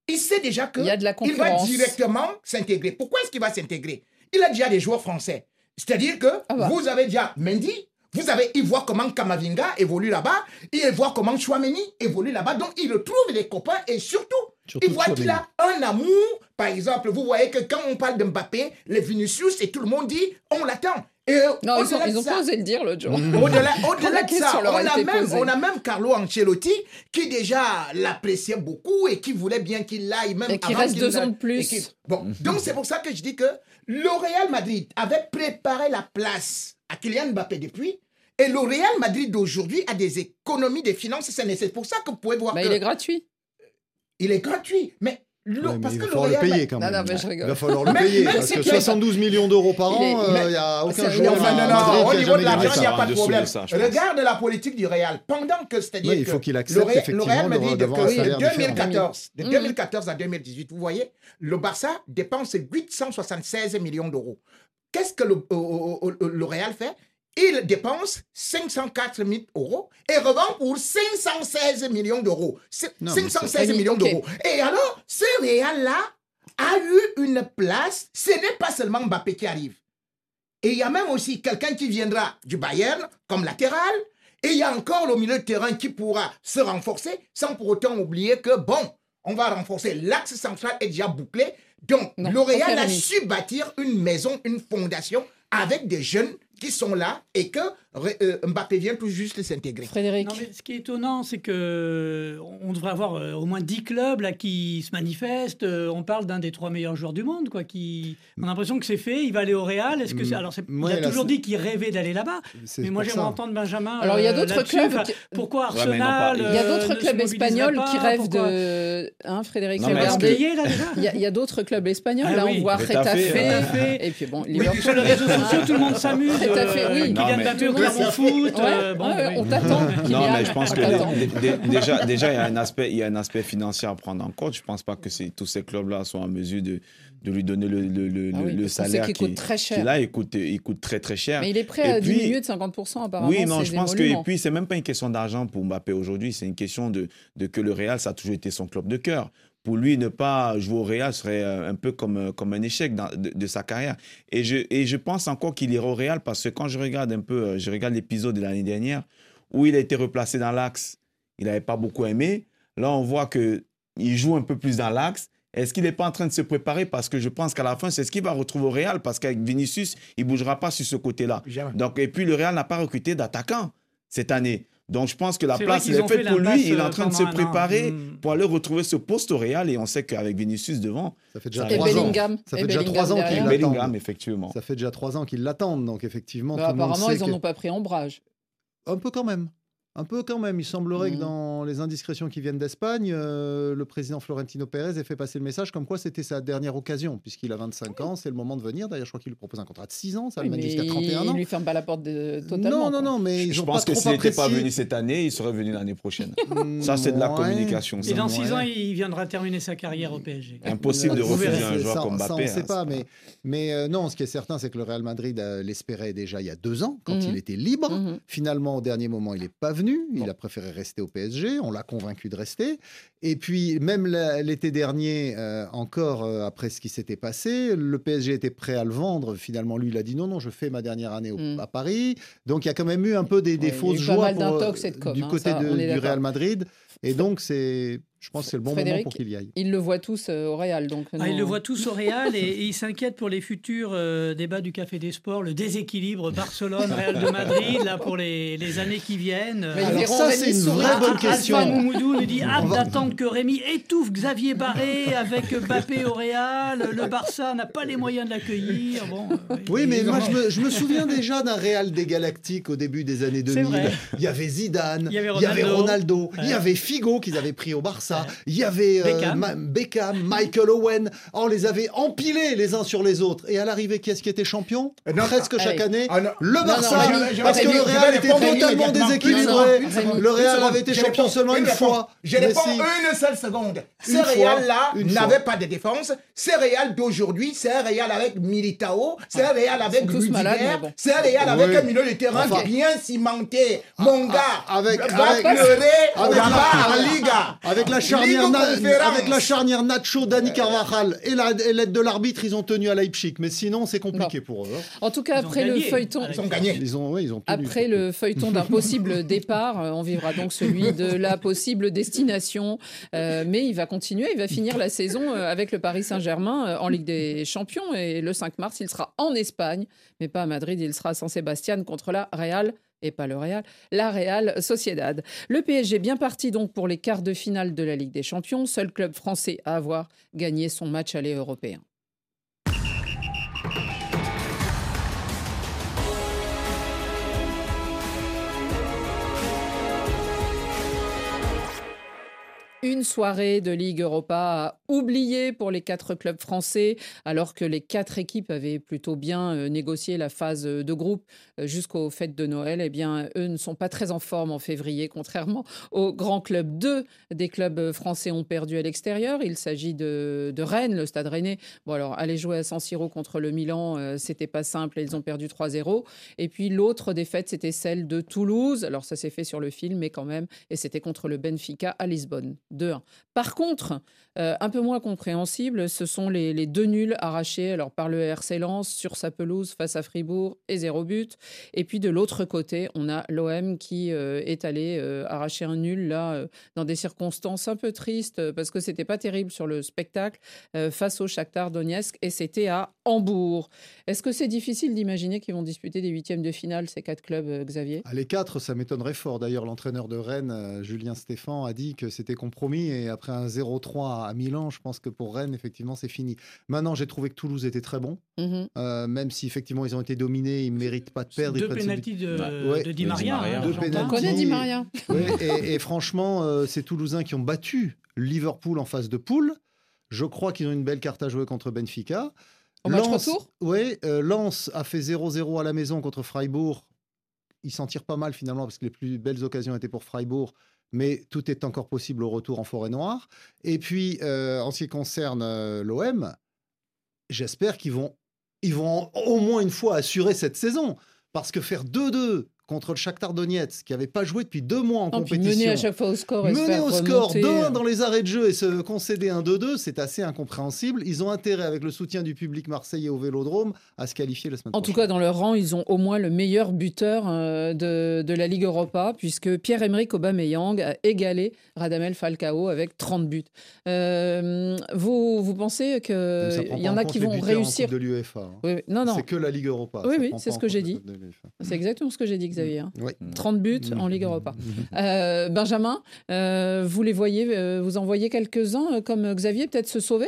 il sait déjà que Il y a de la il va directement s'intégrer. Pourquoi est-ce qu'il va s'intégrer? Il a déjà des joueurs français. C'est-à-dire que Ah bah. vous avez déjà Mendy, vous avez, il voit comment Kamavinga évolue là-bas, il voit comment Chouameni évolue là-bas, donc il retrouve les copains et surtout, Surtout il voit qu'il a un amour. Par exemple, vous voyez que quand on parle de Mbappé, les Vinicius et tout le monde dit, on l'attend. Et Non, ils ont, au-delà de ils ont ça- pas osé le dire l'autre jour. au-delà, Quand au-delà de ça, on a même, posée. on a même Carlo Ancelotti qui déjà l'appréciait beaucoup et qui voulait bien qu'il aille même Et qui avant reste qu'il deux ans de plus. Bon, donc c'est pour ça que je dis que le Real Madrid avait préparé la place à Kylian Mbappé depuis. Et le Real Madrid d'aujourd'hui a des économies, des finances c'est pour ça que vous pouvez voir Bah, que il est gratuit. il est gratuit. Mais Ouais, parce il va falloir le payer quand même. non, mais je rigole. Il va falloir le payer parce que que- 72 millions d'euros par an, mais- il n'y a aucun un- joueur non, à non, non, Madrid au niveau de l'argent, il n'y a pas de dessous problème. Regarde la politique du Real. Pendant que, c'est-à-dire Oui, il faut que qu'il le accepte Real- effectivement le Real de- Madrid, d'avoir que un de salaire différent. 2014, de Mhm. 2014 à 2018, vous voyez, le Barça dépense 876 millions d'euros. Qu'est-ce que le, euh, euh, euh, le Real fait? Il dépense 504 000 euros et revend pour 516 millions d'euros. C'est- Non, mais 516 c'est- millions d'euros. Et alors, ce Real-là a eu une place. Ce n'est pas seulement Mbappé qui arrive. Et il y a même aussi quelqu'un qui viendra du Bayern comme latéral. Et il y a encore le milieu de terrain qui pourra se renforcer sans pour autant oublier que, bon, on va renforcer. L'axe central est déjà bouclé. Donc, L'Oréal a su bâtir une maison, une fondation avec des jeunes qui sont là et que Mbappé vient tout juste de s'intégrer. Frédéric. Non, mais ce qui est étonnant, c'est que on devrait avoir euh, au moins 10 clubs là qui se manifestent. Euh, on parle d'un des trois meilleurs joueurs du monde, quoi. Qui, on a l'impression que c'est fait. Il va aller au Real. Est-ce que c'est... Mm. alors c'est... Ouais, il a là, toujours c'est- dit qu'il rêvait d'aller là-bas. C'est Mais moi j'aimerais ça. entendre Benjamin. Alors, il y a euh, d'autres là-dessus. clubs Enfin, qui- Pourquoi Arsenal il Il y a euh, d'autres clubs espagnols qui rêvent Pourquoi de. Hein, Frédéric, Non, regardez. Payé, là déjà Il y, a- il y a d'autres clubs espagnols. Ah là, oui. on voit Retafe, Retafe. Retafe. Et puis bon, Oui, sur les réseaux sociaux, tout le monde s'amuse. fait, oui. Kylian Non, mais- Mbappé au Clermont Foot. euh, Ouais, bon, ouais, oui. on t'attend. Non, mais je pense on que déjà, déjà, il y a un aspect, il y a un aspect financier à prendre en compte. Je pense pas que tous ces clubs-là sont en mesure de, de lui donner le, le, le, Ah oui, le salaire qu'il coûte très cher. qu'il a. Il coûte, il coûte très très cher. Mais il est prêt Et à puis- diminuer de 50% apparemment. Oui, non, je pense que. Et puis, c'est même pas une question d'argent pour Mbappé aujourd'hui. C'est une question de, de que le Real, ça a toujours été son club de cœur. Pour lui, ne pas jouer au Real serait euh, un peu comme, euh, comme un échec dans- de, de sa carrière. Et je, et je pense encore qu'il ira au Real parce que quand je regarde un peu, euh, je regarde l'épisode de l'année dernière où il a été replacé dans l'axe, il n'avait pas beaucoup aimé. Là, on voit que il joue un peu plus dans l'axe. Est-ce qu'il n'est pas en train de se préparer? Parce que je pense qu'à la fin, c'est ce qu'il va retrouver au Real. Parce qu'avec Vinicius, il ne bougera pas sur ce côté-là. Donc, et puis, le Real n'a pas recruté d'attaquant cette année. Donc, je pense que la place, il est faite fait pour lui. Il est en train de se an. préparer Mm. pour aller retrouver ce poste au Real. Et on sait qu'avec Vinicius devant, Ça fait déjà trois ans. Bellingham. Ça fait déjà Bellingham trois ans qu'il derrière. l'attend. Bellingham, effectivement. Ça fait déjà trois ans qu'ils l'attendent, donc effectivement, Bah, tout le monde apparemment, sait ils n'en que- ont pas pris ombrage. Un peu quand même. Un peu quand même. Il semblerait que Mhm. dans les indiscrétions qui viennent d'Espagne, euh, le président Florentino Pérez ait fait passer le message comme quoi c'était sa dernière occasion, puisqu'il a 25 ans, c'est le moment de venir. D'ailleurs, je crois qu'il lui propose un contrat de 6 ans, ça Oui, le mène mais jusqu'à 31 il ans. lui ferme pas la porte de... totalement. non, non, quoi. non, mais ils je ont pense pas que s'il n'était pas venu cette année, il serait venu l'année prochaine. Ça, c'est de la Ouais. communication. ça. Et dans 6 Ouais. ans, il viendra terminer sa carrière au PSG. Impossible de refuser un joueur ça, comme ça, Mbappé. on ne sait hein, pas, mais, mais euh, non, ce qui est certain, c'est que le Real Madrid euh, l'espérait déjà il y a deux ans, quand il était libre. Finalement, au dernier moment, il n'est pas venu. Il a préféré rester au PSG. On l'a convaincu de rester. Et puis, même l'été dernier, euh, encore euh, après ce qui s'était passé, le PSG était prêt à le vendre. Finalement, lui, il a dit non, non, je fais ma dernière année au- Mm. à Paris. Donc, il y a quand même eu un peu des, des Ouais, fausses joies pour, euh, com, du hein, côté ça, de- du. Real Madrid. Et donc, c'est, je pense que c'est le bon Frédéric, moment pour qu'il y aille. Ils le voient tous euh, au Real. Donc Ah, ils le voient tous au Real et, et ils s'inquiètent pour les futurs euh, débats du Café des Sports, le déséquilibre Barcelone-Real de Madrid, là, pour les, les années qui viennent. Mais Alors ça, c'est une vraie bonne Alpha question. Moumoudou nous dit hâte va- d'attendre que Rémi étouffe Xavier Barré avec Mbappé au Real. Le Barça n'a pas les moyens de l'accueillir. Bon, euh, Oui, mais moi, je me, je me souviens déjà d'un Real des Galactiques au début des années C'est 2000. vrai. Il y avait Zidane, Il y avait Ronaldo, Ronaldo. il y avait Figo qu'ils avaient pris au Barça, il y avait euh, Beckham. Ma- Beckham, Michael Owen. On les avait empilés les uns sur les autres. Et à l'arrivée, qui est-ce qui était champion Euh, non, Presque ah, chaque ah, année. ah. Le non, Barça, parce que le Real était totalement déséquilibré. Le Real avait été champion seulement une fois. Je réponds une seule seconde. Ce Real-là n'avait pas de défense. Ce Real d'aujourd'hui, c'est un Real avec Militao, c'est un Real avec Rudiger, c'est un Real avec un milieu de terrain bien cimenté. Mon gars, avec- avec- avec Liga. Avec la charnière, Ligue Na- Conférence. avec la charnière Nacho, Dani Carvajal et la- et l'aide de l'arbitre, ils ont tenu à Leipzig. Mais sinon, c'est compliqué pour eux. hein. En tout cas, Ils après le gagné. feuilleton. Ils ont gagné. Ils ont, ouais, ils ont tenu. Après le feuilleton d'un possible départ, euh, on vivra donc celui de la possible destination. Euh, mais il va continuer, il va finir la saison euh, avec le Paris Saint-Germain en Ligue des Champions. Et le 5 mars, il sera en Espagne, mais pas à Madrid. Il sera à San Sebastian contre la Real. Et pas le Real, la Real Sociedad. Le PSG bien parti donc pour les quarts de finale de la Ligue des Champions, seul club français à avoir gagné son match aller européen. Une soirée de Ligue Europa à oublier pour les quatre clubs français, alors que les quatre équipes avaient plutôt bien euh, négocié la phase de groupe euh, jusqu'aux fêtes de Noël. Eh bien, eux ne sont pas très en forme en février, contrairement aux grands clubs. Deux des clubs français ont perdu à l'extérieur. Il s'agit de, de Rennes, le Stade Rennais. Bon, alors, aller jouer à San Siro contre le Milan, euh, c'était pas simple et ils ont perdu 3-0. Et puis, l'autre défaite, c'était celle de Toulouse. Alors, ça s'est fait sur le film, mais quand même. Et c'était contre le Benfica à Lisbonne. 2-1. Par contre, euh, un peu moins compréhensible, ce sont les, deux nuls arrachés alors par le RC Lens sur sa pelouse face à Fribourg et zéro but. Et puis de l'autre côté, on a l'OM qui euh, est allé euh, arracher un nul là dans des circonstances un peu tristes parce que c'était pas terrible sur le spectacle face au Shakhtar Donetsk et c'était à Hambourg. Est-ce que c'est difficile d'imaginer qu'ils vont disputer des huitièmes de finale ces quatre clubs, Xavier? Ah, les quatre, ça m'étonnerait fort. D'ailleurs, l'entraîneur de Rennes, Julien Stéphan, a dit que c'était. Et après un 0-3 à Milan, je pense que pour Rennes, effectivement, c'est fini. Maintenant, j'ai trouvé que Toulouse était très bon. Mhm. Euh, même si, effectivement, ils ont été dominés, ils ne méritent pas de perdre. ils Deux pénalties de, Bah, ouais. de Di De Maria. Maria. hein, Deux. On connaît Di Maria. Ouais, et, et franchement, euh, c'est Toulousains qui ont battu Liverpool en phase de poule. Je crois qu'ils ont une belle carte à jouer contre Benfica. Au match retour Oui, euh, Lens a fait 0-0 à la maison contre Freiburg. Il s'en tire pas mal finalement parce que les plus belles occasions étaient pour Freiburg. Mais tout est encore possible au retour en forêt noire. Et puis, euh, en ce qui concerne euh, l'OM, j'espère qu'ils vont, ils vont au moins une fois assurer cette saison. Parce que faire 2-2 contre le Shakhtar Donetsk, qui n'avait pas joué depuis deux mois en Non, compétition. mener à chaque fois au score et faire au score remonter, 2-1 euh. dans les arrêts de jeu et se concéder un 2-2, c'est assez incompréhensible. Ils ont intérêt, avec le soutien du public marseillais au Vélodrome, à se qualifier la semaine En tout prochaine. cas, dans leur rang, ils ont au moins le meilleur buteur euh, de, de la Ligue Europa, puisque Pierre-Emerick Aubameyang a égalé Radamel Falcao avec 30 buts. Euh, vous, vous pensez qu'il y en a qui vont en réussir de l'UEFA. hein. Oui. Non, non, C'est que la Ligue Europa. Oui, oui, c'est ce en que j'ai dit. C'est exactement ce que j'ai dit, Xavier. Hein. Oui. 30 buts en Ligue Europa. Euh, Benjamin, euh, vous les voyez, euh, vous en voyez quelques-uns euh, comme Xavier, peut-être se sauver?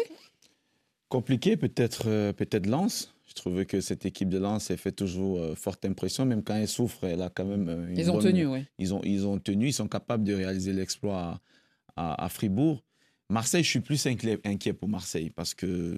Compliqué, peut-être euh, peut-être Lens. Je trouve que cette équipe de Lens elle fait toujours euh, forte impression, même quand elle souffre, elle a quand même une Ils ont bonne- tenu, oui. Ils ont, ils ont tenu, ils sont capables de réaliser l'exploit à, à- à Fribourg. Marseille, je suis plus inquiet, inquiet pour Marseille parce que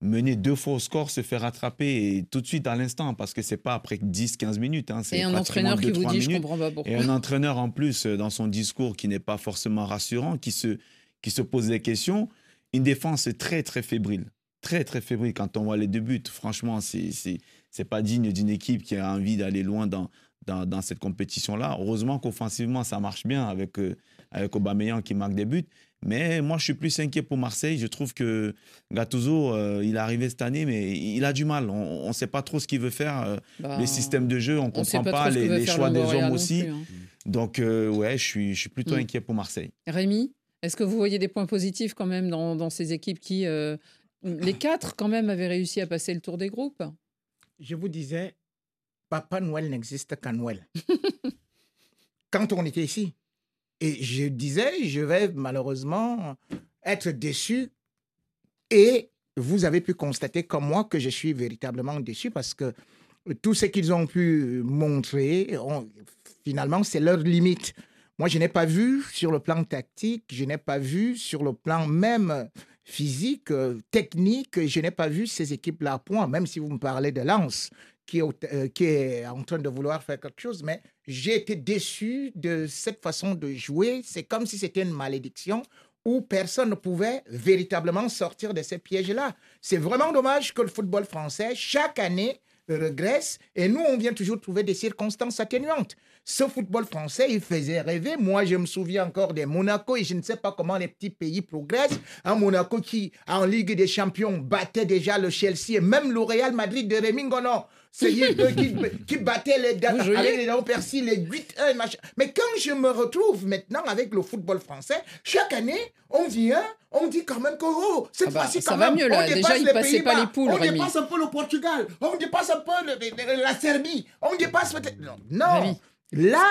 mener deux fois au score, se faire rattraper et tout de suite à l'instant, parce que c'est pas après 10-15 minutes. hein, c'est Et un entraîneur qui vous 2-3 dit, je comprends pas pourquoi. Et un entraîneur en plus, euh, dans son discours qui n'est pas forcément rassurant, qui se, qui se pose des questions. Une défense très, très fébrile. Très, très fébrile quand on voit les deux buts. Franchement, c'est c'est c'est pas digne d'une équipe qui a envie d'aller loin dans, dans, dans cette compétition-là. Heureusement qu'offensivement, ça marche bien avec, euh, avec Aubameyang qui marque des buts. Mais moi, je suis plus inquiet pour Marseille. Je trouve que Gattuso, euh, il est arrivé cette année, mais il a du mal. On ne sait pas trop ce qu'il veut faire. euh, Bah, les systèmes de jeu, on ne comprend pas les, choix des hommes aussi. plus, hein. Donc, euh, ouais, je suis, je suis plutôt Mm. inquiet pour Marseille. Rémi, est-ce que vous voyez des points positifs quand même dans, dans ces équipes qui, euh, les quatre quand même, avaient réussi à passer le tour des groupes? Je vous disais, Papa Noël n'existe qu'à Noël. Quand on était ici. Et je disais, je vais malheureusement être déçu. Et vous avez pu constater comme moi que je suis véritablement déçu parce que tout ce qu'ils ont pu montrer, on- finalement, c'est leur limite. Moi, je n'ai pas vu sur le plan tactique, je n'ai pas vu sur le plan même physique, euh, technique, je n'ai pas vu ces équipes-là à point, même si vous me parlez de Lens, qui est, euh, qui est en train de vouloir faire quelque chose, mais j'ai été déçu de cette façon de jouer. C'est comme si c'était une malédiction où personne ne pouvait véritablement sortir de ces pièges-là. C'est vraiment dommage que le football français, chaque année, regresse et nous, on vient toujours trouver des circonstances atténuantes. Ce football français, il faisait rêver. Moi, je me souviens encore des Monaco et je ne sais pas comment les petits pays progressent. Un Monaco qui, en Ligue des Champions, battait déjà le Chelsea et même le Real Madrid de Rémi Ngono. C'est eux qui, qui battait les jouiez avec les Léon Percy, les 8-1 machin. Mais quand je me retrouve maintenant avec le football français, chaque année, on vient, on dit quand même que oh, cette Ah bah, fois-ci, ça quand va même, mieux, là. on dépasse les passait pas les poules, on Rémi. dépasse un peu le Portugal, on dépasse un peu le- le- la Serbie, on dépasse peut-être... Non, là,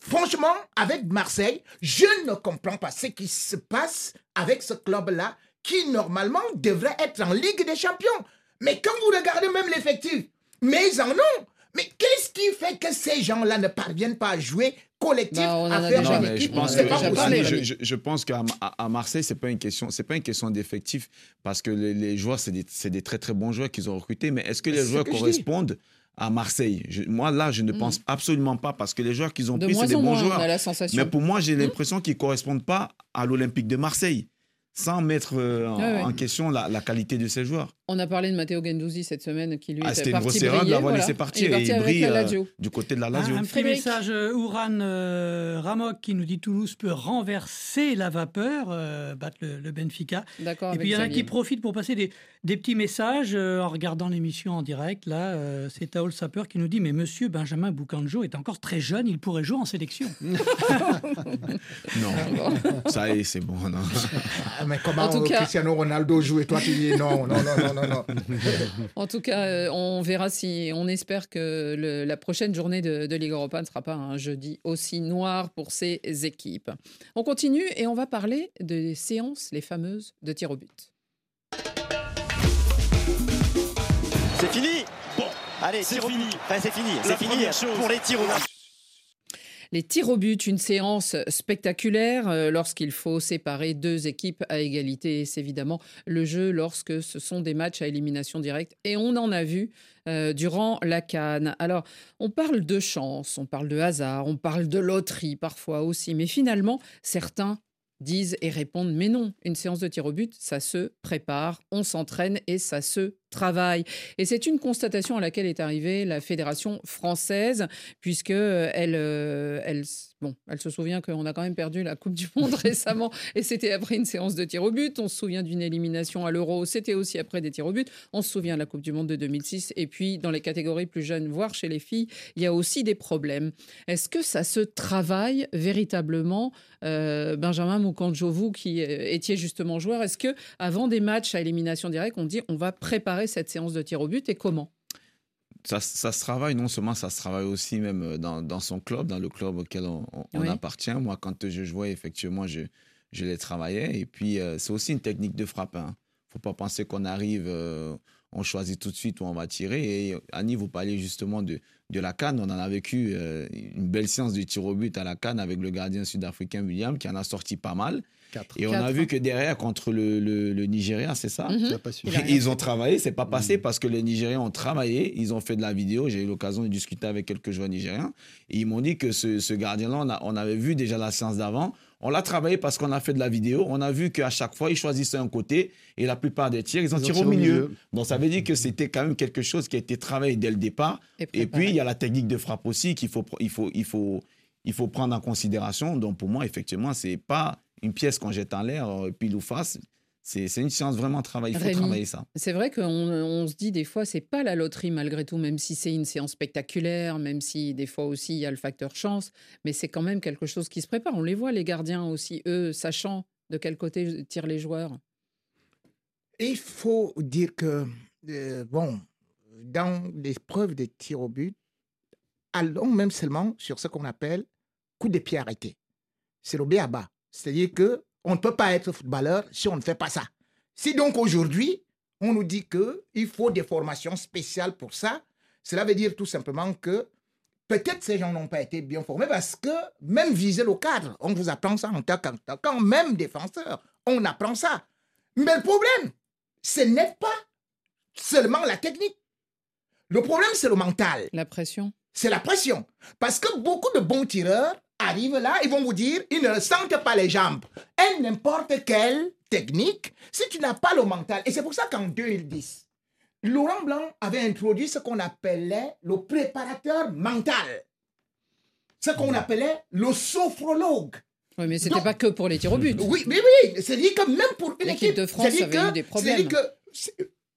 franchement, avec Marseille, je ne comprends pas ce qui se passe avec ce club-là qui, normalement, devrait être en Ligue des Champions. Mais quand vous regardez même l'effectif, mais ils en ont. Mais qu'est-ce qui fait que ces gens-là ne parviennent pas à jouer collectif, Bah, à faire déjà- une Non, mais je équipe pense C'est que, pas je- pense qu'à à- Marseille, c'est pas une question, c'est pas une question d'effectif parce que les, les joueurs, c'est des, très très bons joueurs qu'ils ont recrutés. Mais est-ce que les joueurs que correspondent à Marseille? Je- Moi, là, je ne pense absolument pas parce que les joueurs qu'ils ont De pris, c'est des bons moins, joueurs. a la sensation. Mais pour moi, j'ai Hmm. l'impression qu'ils correspondent pas à l'Olympique de Marseille, sans mettre euh, en, Ouais, ouais. en question la, la qualité de ces joueurs. On a parlé de Matteo Gendouzi cette semaine qui lui Ah, était c'était une parti grosse erreur de l'avoir voilà. laissé Il partir est et parti il brille la euh, du côté de la Un, Lazio. un petit message, euh, Ouran euh, Ramok qui nous dit Toulouse peut renverser la vapeur, euh, battre le, le Benfica. D'accord. Et puis il y en a qui profitent pour passer des, des petits messages euh, en regardant l'émission en direct. Là, euh, c'est Taol Sapeur qui nous dit Mais monsieur Benjamin Boucanjo est encore très jeune, il pourrait jouer en sélection. Non, ça y est, c'est bon. non. Ah, mais comment En tout cas- Cristiano Ronaldo joue et toi tu dis non, non, non, non, non, non. En tout cas, euh, on verra si. On espère que le- la prochaine journée de, de Ligue Europa ne sera pas un jeudi aussi noir pour ces équipes. On continue et on va parler des séances, les fameuses de tir au but. C'est fini Bon, allez, C'est fini. Enfin, c'est fini, c'est fini pour les tirs au but. Les tirs au but, une séance spectaculaire euh, lorsqu'il faut séparer deux équipes à égalité. C'est évidemment le jeu lorsque ce sont des matchs à élimination directe. Et on en a vu euh, durant la Cannes. Alors, on parle de chance, on parle de hasard, on parle de loterie parfois aussi. Mais finalement, certains disent et répondent mais non, une séance de tir au but, ça se prépare, on s'entraîne et ça se travail. Et c'est une constatation à laquelle est arrivée la Fédération française, puisque euh, elle, euh, elle, bon, elle se souvient qu'on a quand même perdu la Coupe du Monde récemment, et c'était après une séance de tir au but. On se souvient d'une élimination à l'Euro, c'était aussi après des tirs au but. On se souvient de la Coupe du Monde de 2006, et puis dans les catégories plus jeunes, voire chez les filles, il y a aussi des problèmes. Est-ce que ça se travaille véritablement, euh, Benjamin Moukanjo, vous qui étiez justement joueur, est-ce que avant des matchs à élimination directe, on dit on va préparer cette séance de tir au but et comment? Ça, ça, se travaille, non seulement ça se travaille aussi même euh, dans, dans son club, dans le club auquel on, on appartient. Moi, quand je jouais, effectivement, je, je les travaillais. Et puis, euh, c'est aussi une technique de frappe. Il hein. ne faut pas penser qu'on arrive, euh, on choisit tout de suite où on va tirer. Et Annie, vous parlez justement de, de la Cannes. On en a vécu une belle séance de tir au but à la Cannes avec le gardien sud-africain William, qui en a sorti pas mal. Et on a vu que derrière, contre le, le, Nigeria, c'est ça mhm. Ils ont travaillé, c'est pas passé parce que les Nigériens ont travaillé, ils ont fait de la vidéo. J'ai eu l'occasion de discuter avec quelques joueurs nigériens. Et ils m'ont dit que ce, ce gardien-là, on, on, avait vu déjà la séance d'avant. On l'a travaillé parce qu'on a fait de la vidéo. On a vu qu'à chaque fois, ils choisissaient un côté et la plupart des tirs, ils ont tiré au milieu. Donc ça veut dire que c'était quand même quelque chose qui a été travaillé dès le départ. Et, puis, il y a la technique de frappe aussi qu'il faut, il faut, il faut, il faut prendre en considération. Donc pour moi, effectivement, c'est pas une pièce qu'on jette en l'air, euh, pile ou face. C'est une science vraiment travailler. Il faut travailler ça. C'est vrai qu'on on se dit des fois, c'est pas la loterie malgré tout, même si c'est une séance spectaculaire, même si des fois aussi il y a le facteur chance, mais c'est quand même quelque chose qui se prépare. On les voit, les gardiens aussi, eux, sachant de quel côté tirent les joueurs. Il faut dire que, euh, bon, dans l'épreuve des tirs au but, allons même seulement sur ce qu'on appelle coup de pied arrêté. C'est le B à bas. C'est-à-dire que on ne peut pas être footballeur si on ne fait pas ça. Si donc aujourd'hui, on nous dit qu'il faut des formations spéciales pour ça, cela veut dire tout simplement que peut-être ces gens n'ont pas été bien formés parce que même viser le cadre, on vous apprend ça en tant qu'attaquant, même défenseur, on apprend ça. Mais le problème, ce n'est pas seulement la technique. Le problème, c'est le mental. La pression. C'est la pression. Parce que beaucoup de bons tireurs arrivent là, ils vont vous dire, ils ne sentent pas les jambes. Et n'importe quelle technique, si tu n'as pas le mental, et c'est pour ça qu'en 2010, Laurent Blanc avait introduit ce qu'on appelait le préparateur mental. Ce qu'on appelait le sophrologue. Oui, mais c'était pas que pour les tirs au but. Oui, mais oui, c'est dit que même pour une équipe de France avait eu des problèmes.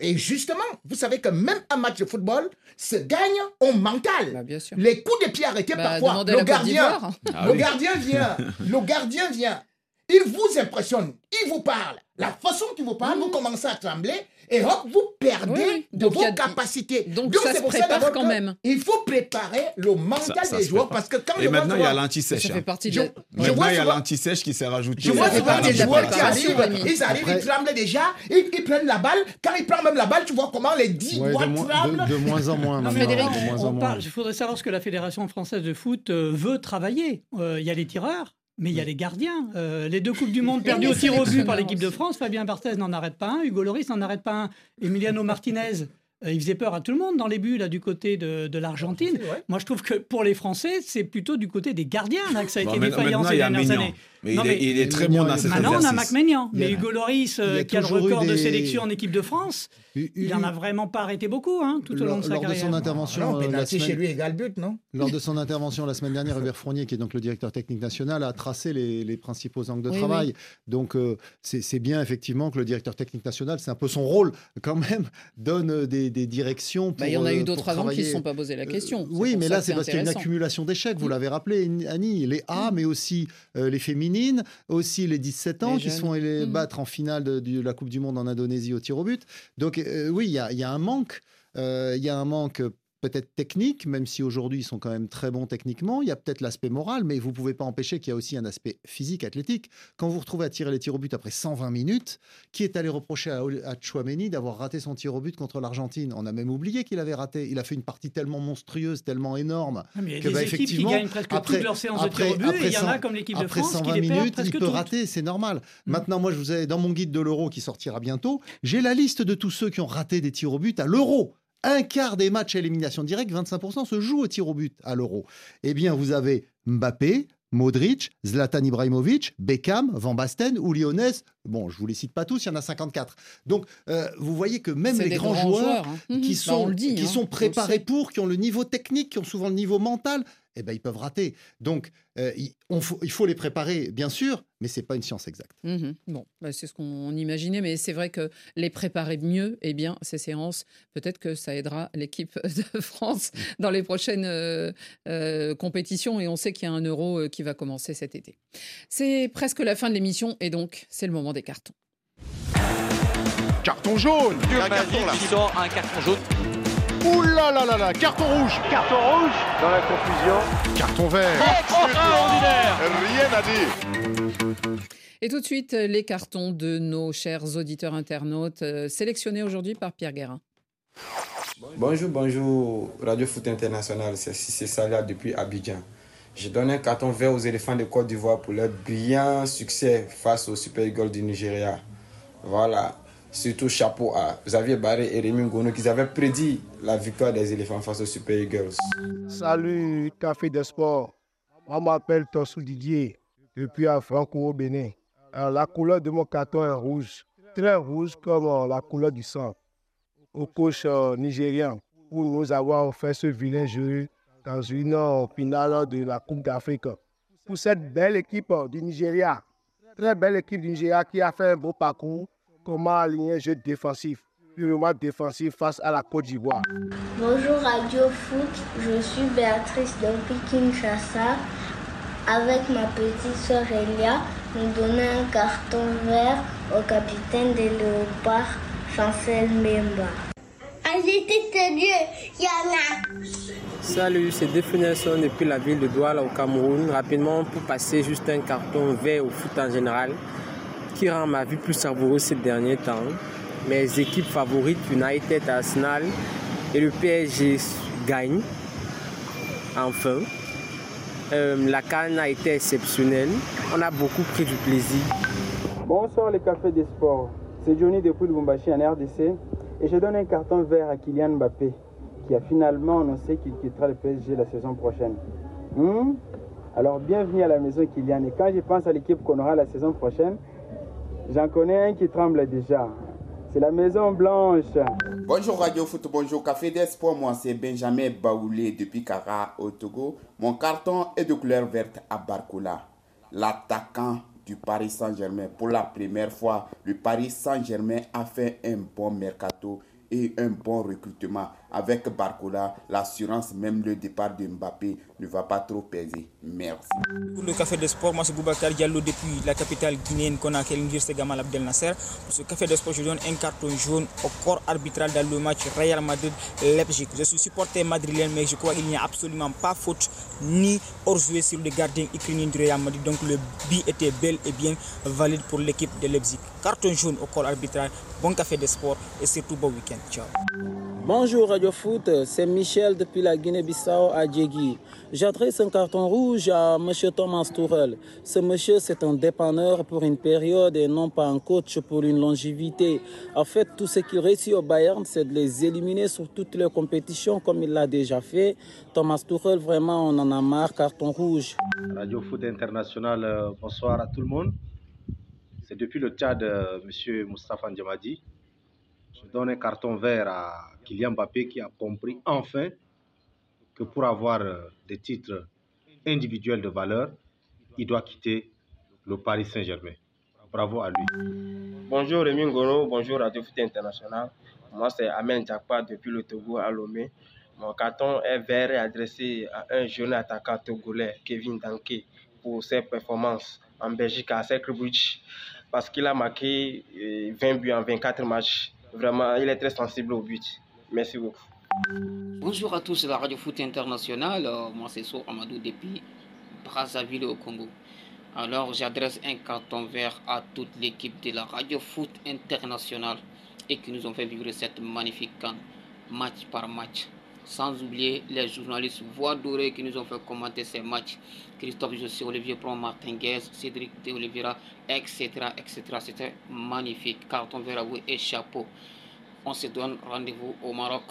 Et justement, vous savez que même un match de football se gagne au mental. Bah, bien sûr. Les coups de pied arrêtés bah, parfois. Le gardien, ah le gardien vient. le gardien vient. Il vous impressionne. Il vous parle. La façon qu'il vous parle, vous commencez à trembler et hop, vous perdez de vos capacités. Donc, ça se prépare quand même. Il faut préparer le mental des joueurs parce que quand Et maintenant, il y a l'anti-sèche. Ça fait partie de Maintenant, il y a l'anti-sèche qui s'est rajouté. Je vois souvent des joueurs qui arrivent, ils arrivent, ils tremblent déjà, ils, prennent la balle. Quand ils prennent même la balle, tu vois comment les 10 doigts tremblent. De, moins en moins. Frédéric, il faudrait savoir ce que la Fédération française de foot euh, veut travailler. Euh, il y a les tireurs, mais il y a les gardiens. Euh, les deux Coupes du Monde perdues au tir au but par l'équipe de France. Fabien Barthez n'en arrête pas un. Hugo Loris n'en arrête pas un. Emiliano Martinez. Euh, il faisait peur à tout le monde dans les buts là, du côté de, de l'Argentine. Moi, je trouve que pour les Français, c'est plutôt du côté des gardiens là, que ça a été défaillant ces dernières années. Mais, il, est, très bon dans cette Maintenant, on a Mac Mais Hugo Loris, euh, qui a le record de sélection en équipe de France, il n'en a vraiment pas arrêté beaucoup hein, tout au long de sa carrière. De son intervention, euh, la semaine... chez lui égale but, non Lors de son intervention la semaine dernière, Hubert Fournier, qui est donc le directeur technique national, a tracé les, les principaux angles de travail. Donc, euh, c'est bien effectivement que le directeur technique national, c'est un peu son rôle quand même, donne des, des directions. Pour, bah, il y en a eu d'autres avant qui ne se sont pas posé la question. oui, mais là, c'est parce qu'il y a une accumulation d'échecs. Vous l'avez rappelé, Annie, les A, mais aussi les féminines, aussi les 17 ans qui sont allés mm. battre en finale de, la Coupe du Monde en Indonésie au tir au but. Donc euh, oui, il y, a un manque. Euh, il y a un manque peut-être technique, même si aujourd'hui ils sont quand même très bons techniquement. Il y a peut-être l'aspect moral, mais vous ne pouvez pas empêcher qu'il y a aussi un aspect physique, athlétique. Quand vous vous retrouvez à tirer les tirs au but après 120 minutes, qui est allé reprocher à, à Chouameni d'avoir raté son tir au but contre l'Argentine? On a même oublié qu'il avait raté. Il a fait une partie tellement monstrueuse, tellement énorme. Ah, mais il y a que, des bah, équipes qui gagnent presque après- toutes leurs séances de après- tir au but, et il y en a comme l'équipe de France qui 120 les perd minutes, il peut toutes. rater, c'est normal. Maintenant, moi, je vous ai dans mon guide de l'Euro qui sortira bientôt, j'ai la liste de tous ceux qui ont raté des tirs au but à l'Euro. Un quart des matchs à élimination directe, 25% se jouent au tir au but à l'Euro. Eh bien, vous avez Mbappé, Modric, Zlatan Ibrahimovic, Beckham, Van Basten ou Lyonès. Bon, je vous les cite pas tous, il y en a 54. Donc, euh, vous voyez que même les grands, grands joueurs, joueurs, hein. qui, sont, Bah, dit, qui hein, sont on le préparés pour, qui ont le niveau technique, qui ont souvent le niveau mental, eh ben, ils peuvent rater. Donc, euh, il, on faut, il faut les préparer, bien sûr, mais c'est pas une science exacte. Mhm. Bon, bah, c'est ce qu'on imaginait, mais c'est vrai que les préparer mieux, eh bien, ces séances, peut-être que ça aidera l'équipe de France dans les prochaines euh, euh, compétitions. Et on sait qu'il y a un euro qui va commencer cet été. C'est presque la fin de l'émission, et donc c'est le moment des cartons. Carton jaune Il y a un carton là. qui sort un carton jaune. Ouh là là là là, carton rouge Carton rouge Dans la confusion. Carton vert Extraordinaire Rien à dire. Et tout de suite, les cartons de nos chers auditeurs internautes, euh, sélectionnés aujourd'hui par Pierre Guérin. Bonjour, bonjour, Radio Foot International, c'est Cissé Salah depuis Abidjan. Je donne un carton vert aux éléphants de Côte d'Ivoire pour leur brillant succès face aux Super Eagles du Nigeria. Voilà, surtout chapeau à Xavier Barré et Rémi Ngono qui avaient prédit la victoire des éléphants face aux Super Eagles. Salut, Café des Sports. Moi, je m'appelle Tossou Didier, depuis à Franco au Bénin. Alors, la couleur de mon carton est rouge, très rouge comme euh, la couleur du sang. Au coach euh, nigérien, pour nous avoir fait ce vilain jeu dans une euh, finale de la Coupe d'Afrique. Pour cette belle équipe euh, du Nigeria, très belle équipe du Nigeria qui a fait un beau parcours, comment aligner un jeu défensif, purement défensif face à la Côte d'Ivoire. Bonjour Radio Foot, je suis Béatrice depuis Kinshasa. Avec ma petite soeur Elia, nous donnons un carton vert au capitaine des léopards, Chancel Memba. Allez, Dieu, Yana. Salut, c'est Defu Nelson depuis la ville de Douala au Cameroun. Rapidement, pour passer juste un carton vert au foot en général, qui rend ma vie plus savoureuse ces derniers temps. Mes équipes favorites, United, Arsenal et le PSG gagnent. Enfin, Euh, la canne a été exceptionnelle. On a beaucoup pris du plaisir. Bonsoir les cafés des sports. C'est Johnny depuis Lubumbashi en RDC et je donne un carton vert à Kylian Mbappé qui a finalement annoncé qu'il quittera le PSG la saison prochaine. Hmm? Alors bienvenue à la maison Kylian et quand je pense à l'équipe qu'on aura la saison prochaine, j'en connais un qui tremble déjà. C'est la Maison Blanche. Bonjour Radio Foot, bonjour Café d'Espoir, moi c'est Benjamin Baoulé depuis Kara au Togo. Mon carton est de couleur verte à Barcola, l'attaquant du Paris Saint-Germain. Pour la première fois, le Paris Saint-Germain a fait un bon mercato et un bon recrutement. Avec Barcola, l'assurance, même le départ de Mbappé ne va pas trop peser. Merci. Pour le Café des Sports, moi c'est Boubacar Diallo depuis la capitale guinéenne Conakry, l'Université Gamal Abdel Nasser. Pour ce Café des Sports, je donne un carton jaune au corps arbitral dans le match Real Madrid-Leipzig. Je suis supporter madrilène, mais je crois qu'il n'y a absolument pas faute ni hors-joué sur le gardien ukrainien du Real Madrid. Donc le but était bel et bien valide pour l'équipe de Leipzig. Carton jaune au corps arbitral, bon Café des Sports et surtout bon week-end. Ciao. Bonjour Radio Foot, c'est Michel depuis la Guinée-Bissau à Djegui. J'adresse un carton rouge à M. Thomas Tourel. Ce monsieur, c'est un dépanneur pour une période et non pas un coach pour une longévité. En fait, tout ce qu'il réussit au Bayern, c'est de les éliminer sur toutes les compétitions comme il l'a déjà fait. Thomas Tourel, vraiment, on en a marre, carton rouge. Radio Foot International, euh, bonsoir à tout le monde. C'est depuis le Tchad, euh, M. Moustapha Ndiamadi. Je donne un carton vert à Kylian Mbappé qui a compris enfin que pour avoir euh, des titres individuels de valeur, il doit quitter le Paris Saint-Germain. Bravo à lui. Bonjour Rémi Ngono, bonjour Radio Foot International. Moi c'est Amen Jakpa depuis le Togo à Lomé. Mon carton est vert adressé à un jeune attaquant togolais, Kevin Danke, pour ses performances en Belgique à Bridge parce qu'il a marqué euh, 20 buts en 24 matchs. Vraiment, il est très sensible au but. Merci beaucoup. Bonjour à tous, la Radio Foot Internationale. Euh, moi, c'est So Amadou depuis Brazzaville au Congo. Alors, j'adresse un carton vert à toute l'équipe de la Radio Foot Internationale et qui nous ont fait vivre cette magnifique match par match. Sans oublier les journalistes voix dorées qui nous ont fait commenter ces matchs. Christophe José, Olivier Pron, Martin Guez, Cédric de Oliveira, etc. etc. C'était magnifique. Carton vert à vous et chapeau. On se donne rendez-vous au Maroc.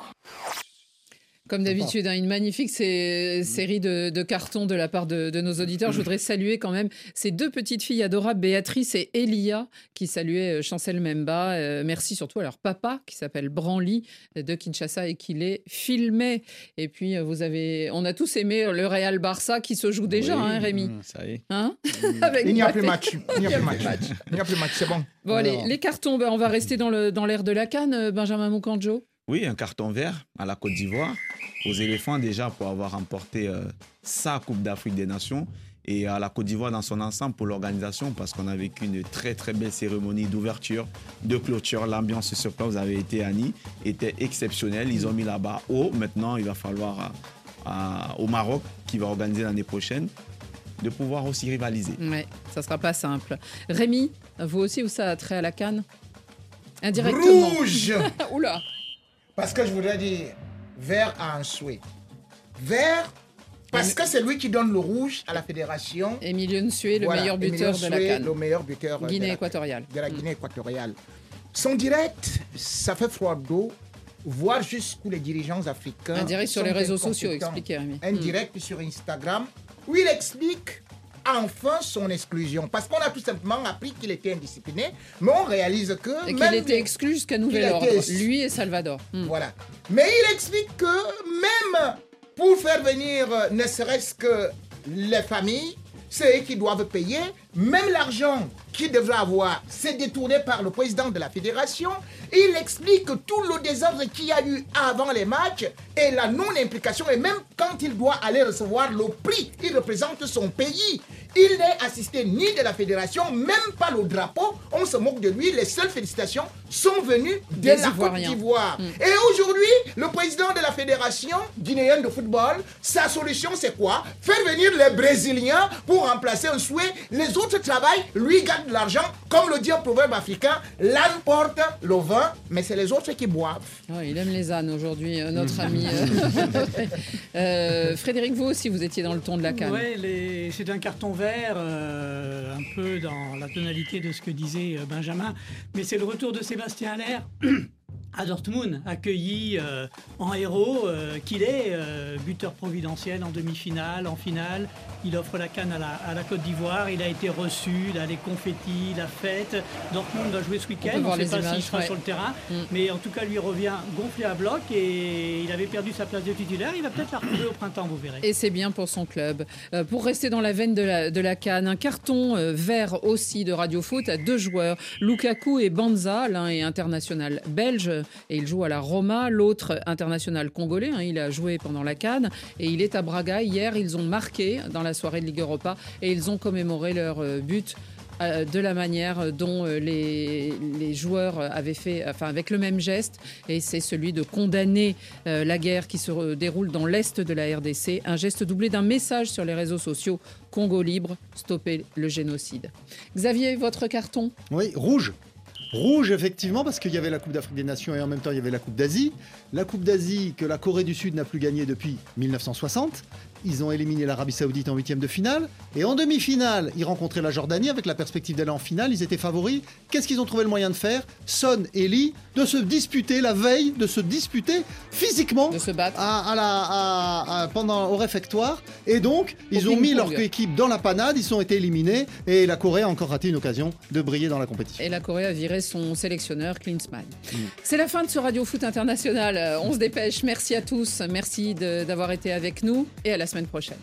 Comme d'habitude, hein, une magnifique sé- série de, de cartons de la part de, de nos auditeurs. Je voudrais saluer quand même ces deux petites filles adorables, Béatrice et Elia, qui saluaient euh, Chancel Memba. Euh, merci surtout à leur papa, qui s'appelle Branly, euh, de Kinshasa, et qui les filmait. Et puis, vous avez, on a tous aimé le Real Barça, qui se joue déjà, Oui, hein, Rémi mmh, Ça y est. Hein Avec Il n'y a plus match. Il n'y a plus match. Il n'y a plus match, c'est bon. Bon, allez, les cartons, ben, on va rester dans l'air de la canne, Benjamin Moukanjo. Oui, un carton vert à la Côte d'Ivoire, aux éléphants déjà pour avoir remporté euh, sa Coupe d'Afrique des Nations et à la Côte d'Ivoire dans son ensemble pour l'organisation parce qu'on a vécu une très très belle cérémonie d'ouverture, de clôture. L'ambiance sur place, vous avez été Annie, était exceptionnelle. Ils ont mis la barre haut. Maintenant, il va falloir à- à- au Maroc qui va organiser l'année prochaine de pouvoir aussi rivaliser. Ouais, ça sera pas simple. Rémi, vous aussi, vous ça a trait à la canne Indirectement. Rouge Oula Parce que je voudrais dire, vert a un souhait. Vert, parce que c'est lui qui donne le rouge à la fédération. Emilio Nsué, le Voilà, meilleur buteur Emilio de la Nsue, canne. Le meilleur buteur euh, Guinée de la- équatoriale. De la Mm. Guinée équatoriale. Son direct, ça fait froid d'eau. Voir jusqu'où les dirigeants africains. Un direct sur les réseaux sociaux, expliquez, Rémi. Un Mm. direct sur Instagram où il explique enfin son exclusion. Parce qu'on a tout simplement appris qu'il était indiscipliné, mais on réalise que. Et qu'il était exclu jusqu'à nouvel ordre. Lui et Salvador. Mm. Voilà. Mais il explique que même pour faire venir euh, ne serait-ce que les familles, c'est eux qui doivent payer. Même l'argent qu'il devrait avoir, c'est détourné par le président de la fédération. Il explique tout le désordre qu'il y a eu avant les matchs et la non-implication. Et même quand il doit aller recevoir le prix, il représente son pays. Il n'est assisté ni de la fédération, même pas le drapeau. On se moque de lui. Les seules félicitations sont venues de Des la Côte Ivoiriens. d'Ivoire. Et aujourd'hui, le président de la fédération guinéenne de football, sa solution c'est quoi? Faire venir les Brésiliens pour remplacer un souhait. Les autres travaillent, lui gagne de l'argent. Comme le dit un proverbe africain, l'âne porte le vin, mais c'est les autres qui boivent. Oh, il aime les ânes aujourd'hui, euh, notre ami. euh. Euh, Frédéric, vous aussi, vous étiez dans le ton de la canne. Les- c'est un carton vert, euh, un peu dans la tonalité de ce que disait Benjamin, mais c'est le retour de Sébastien Allaire à Dortmund, accueilli euh, en héros euh, qu'il est, euh, buteur providentiel en demi-finale, en finale. Il offre la canne à la, à la Côte d'Ivoire, il a été reçu, là, les confettis, la fête. Dortmund va jouer ce week-end, on ne sait pas s'il sera ouais. sur le terrain, Mm. mais en tout cas, lui revient gonflé à bloc et il avait perdu sa place de titulaire. Il va peut-être la retrouver au printemps, vous verrez. Et c'est bien pour son club. Pour rester dans la veine de la, de la canne, un carton vert aussi de Radio Foot à deux joueurs, Lukaku et Banza. L'un est international belge et il joue à la Roma, l'autre international congolais. hein, il a joué pendant la canne et il est à Braga. Hier, ils ont marqué dans la soirée de Ligue Europa et ils ont commémoré leur euh, but euh, de la manière dont euh, les, joueurs avaient fait, enfin avec le même geste, et c'est celui de condamner la guerre qui se déroule dans l'est de la RDC, un geste doublé d'un message sur les réseaux sociaux Congo libre, stopper le génocide. Xavier, votre carton? Oui, rouge. Rouge, effectivement, parce qu'il y avait la Coupe d'Afrique des Nations et en même temps il y avait la Coupe d'Asie. La Coupe d'Asie que la Corée du Sud n'a plus gagnée depuis 1960. Ils ont éliminé l'Arabie Saoudite en huitième de finale. Et en demi-finale, ils rencontraient la Jordanie avec la perspective d'aller en finale. Ils étaient favoris. Qu'est-ce qu'ils ont trouvé le moyen de faire? Son et Lee de se disputer la veille, de se disputer physiquement de se battre. À, à la, à- à- pendant, au réfectoire. Et donc, ils Au ont mis leur équipe dans la panade. Ils ont été éliminés. Et la Corée a encore raté une occasion de briller dans la compétition. Et la Corée a viré son sélectionneur, Klinsmann. C'est la fin de ce Radio Foot International. Euh, on se dépêche. Merci à tous. Merci d'avoir été avec nous et à la semaine prochaine.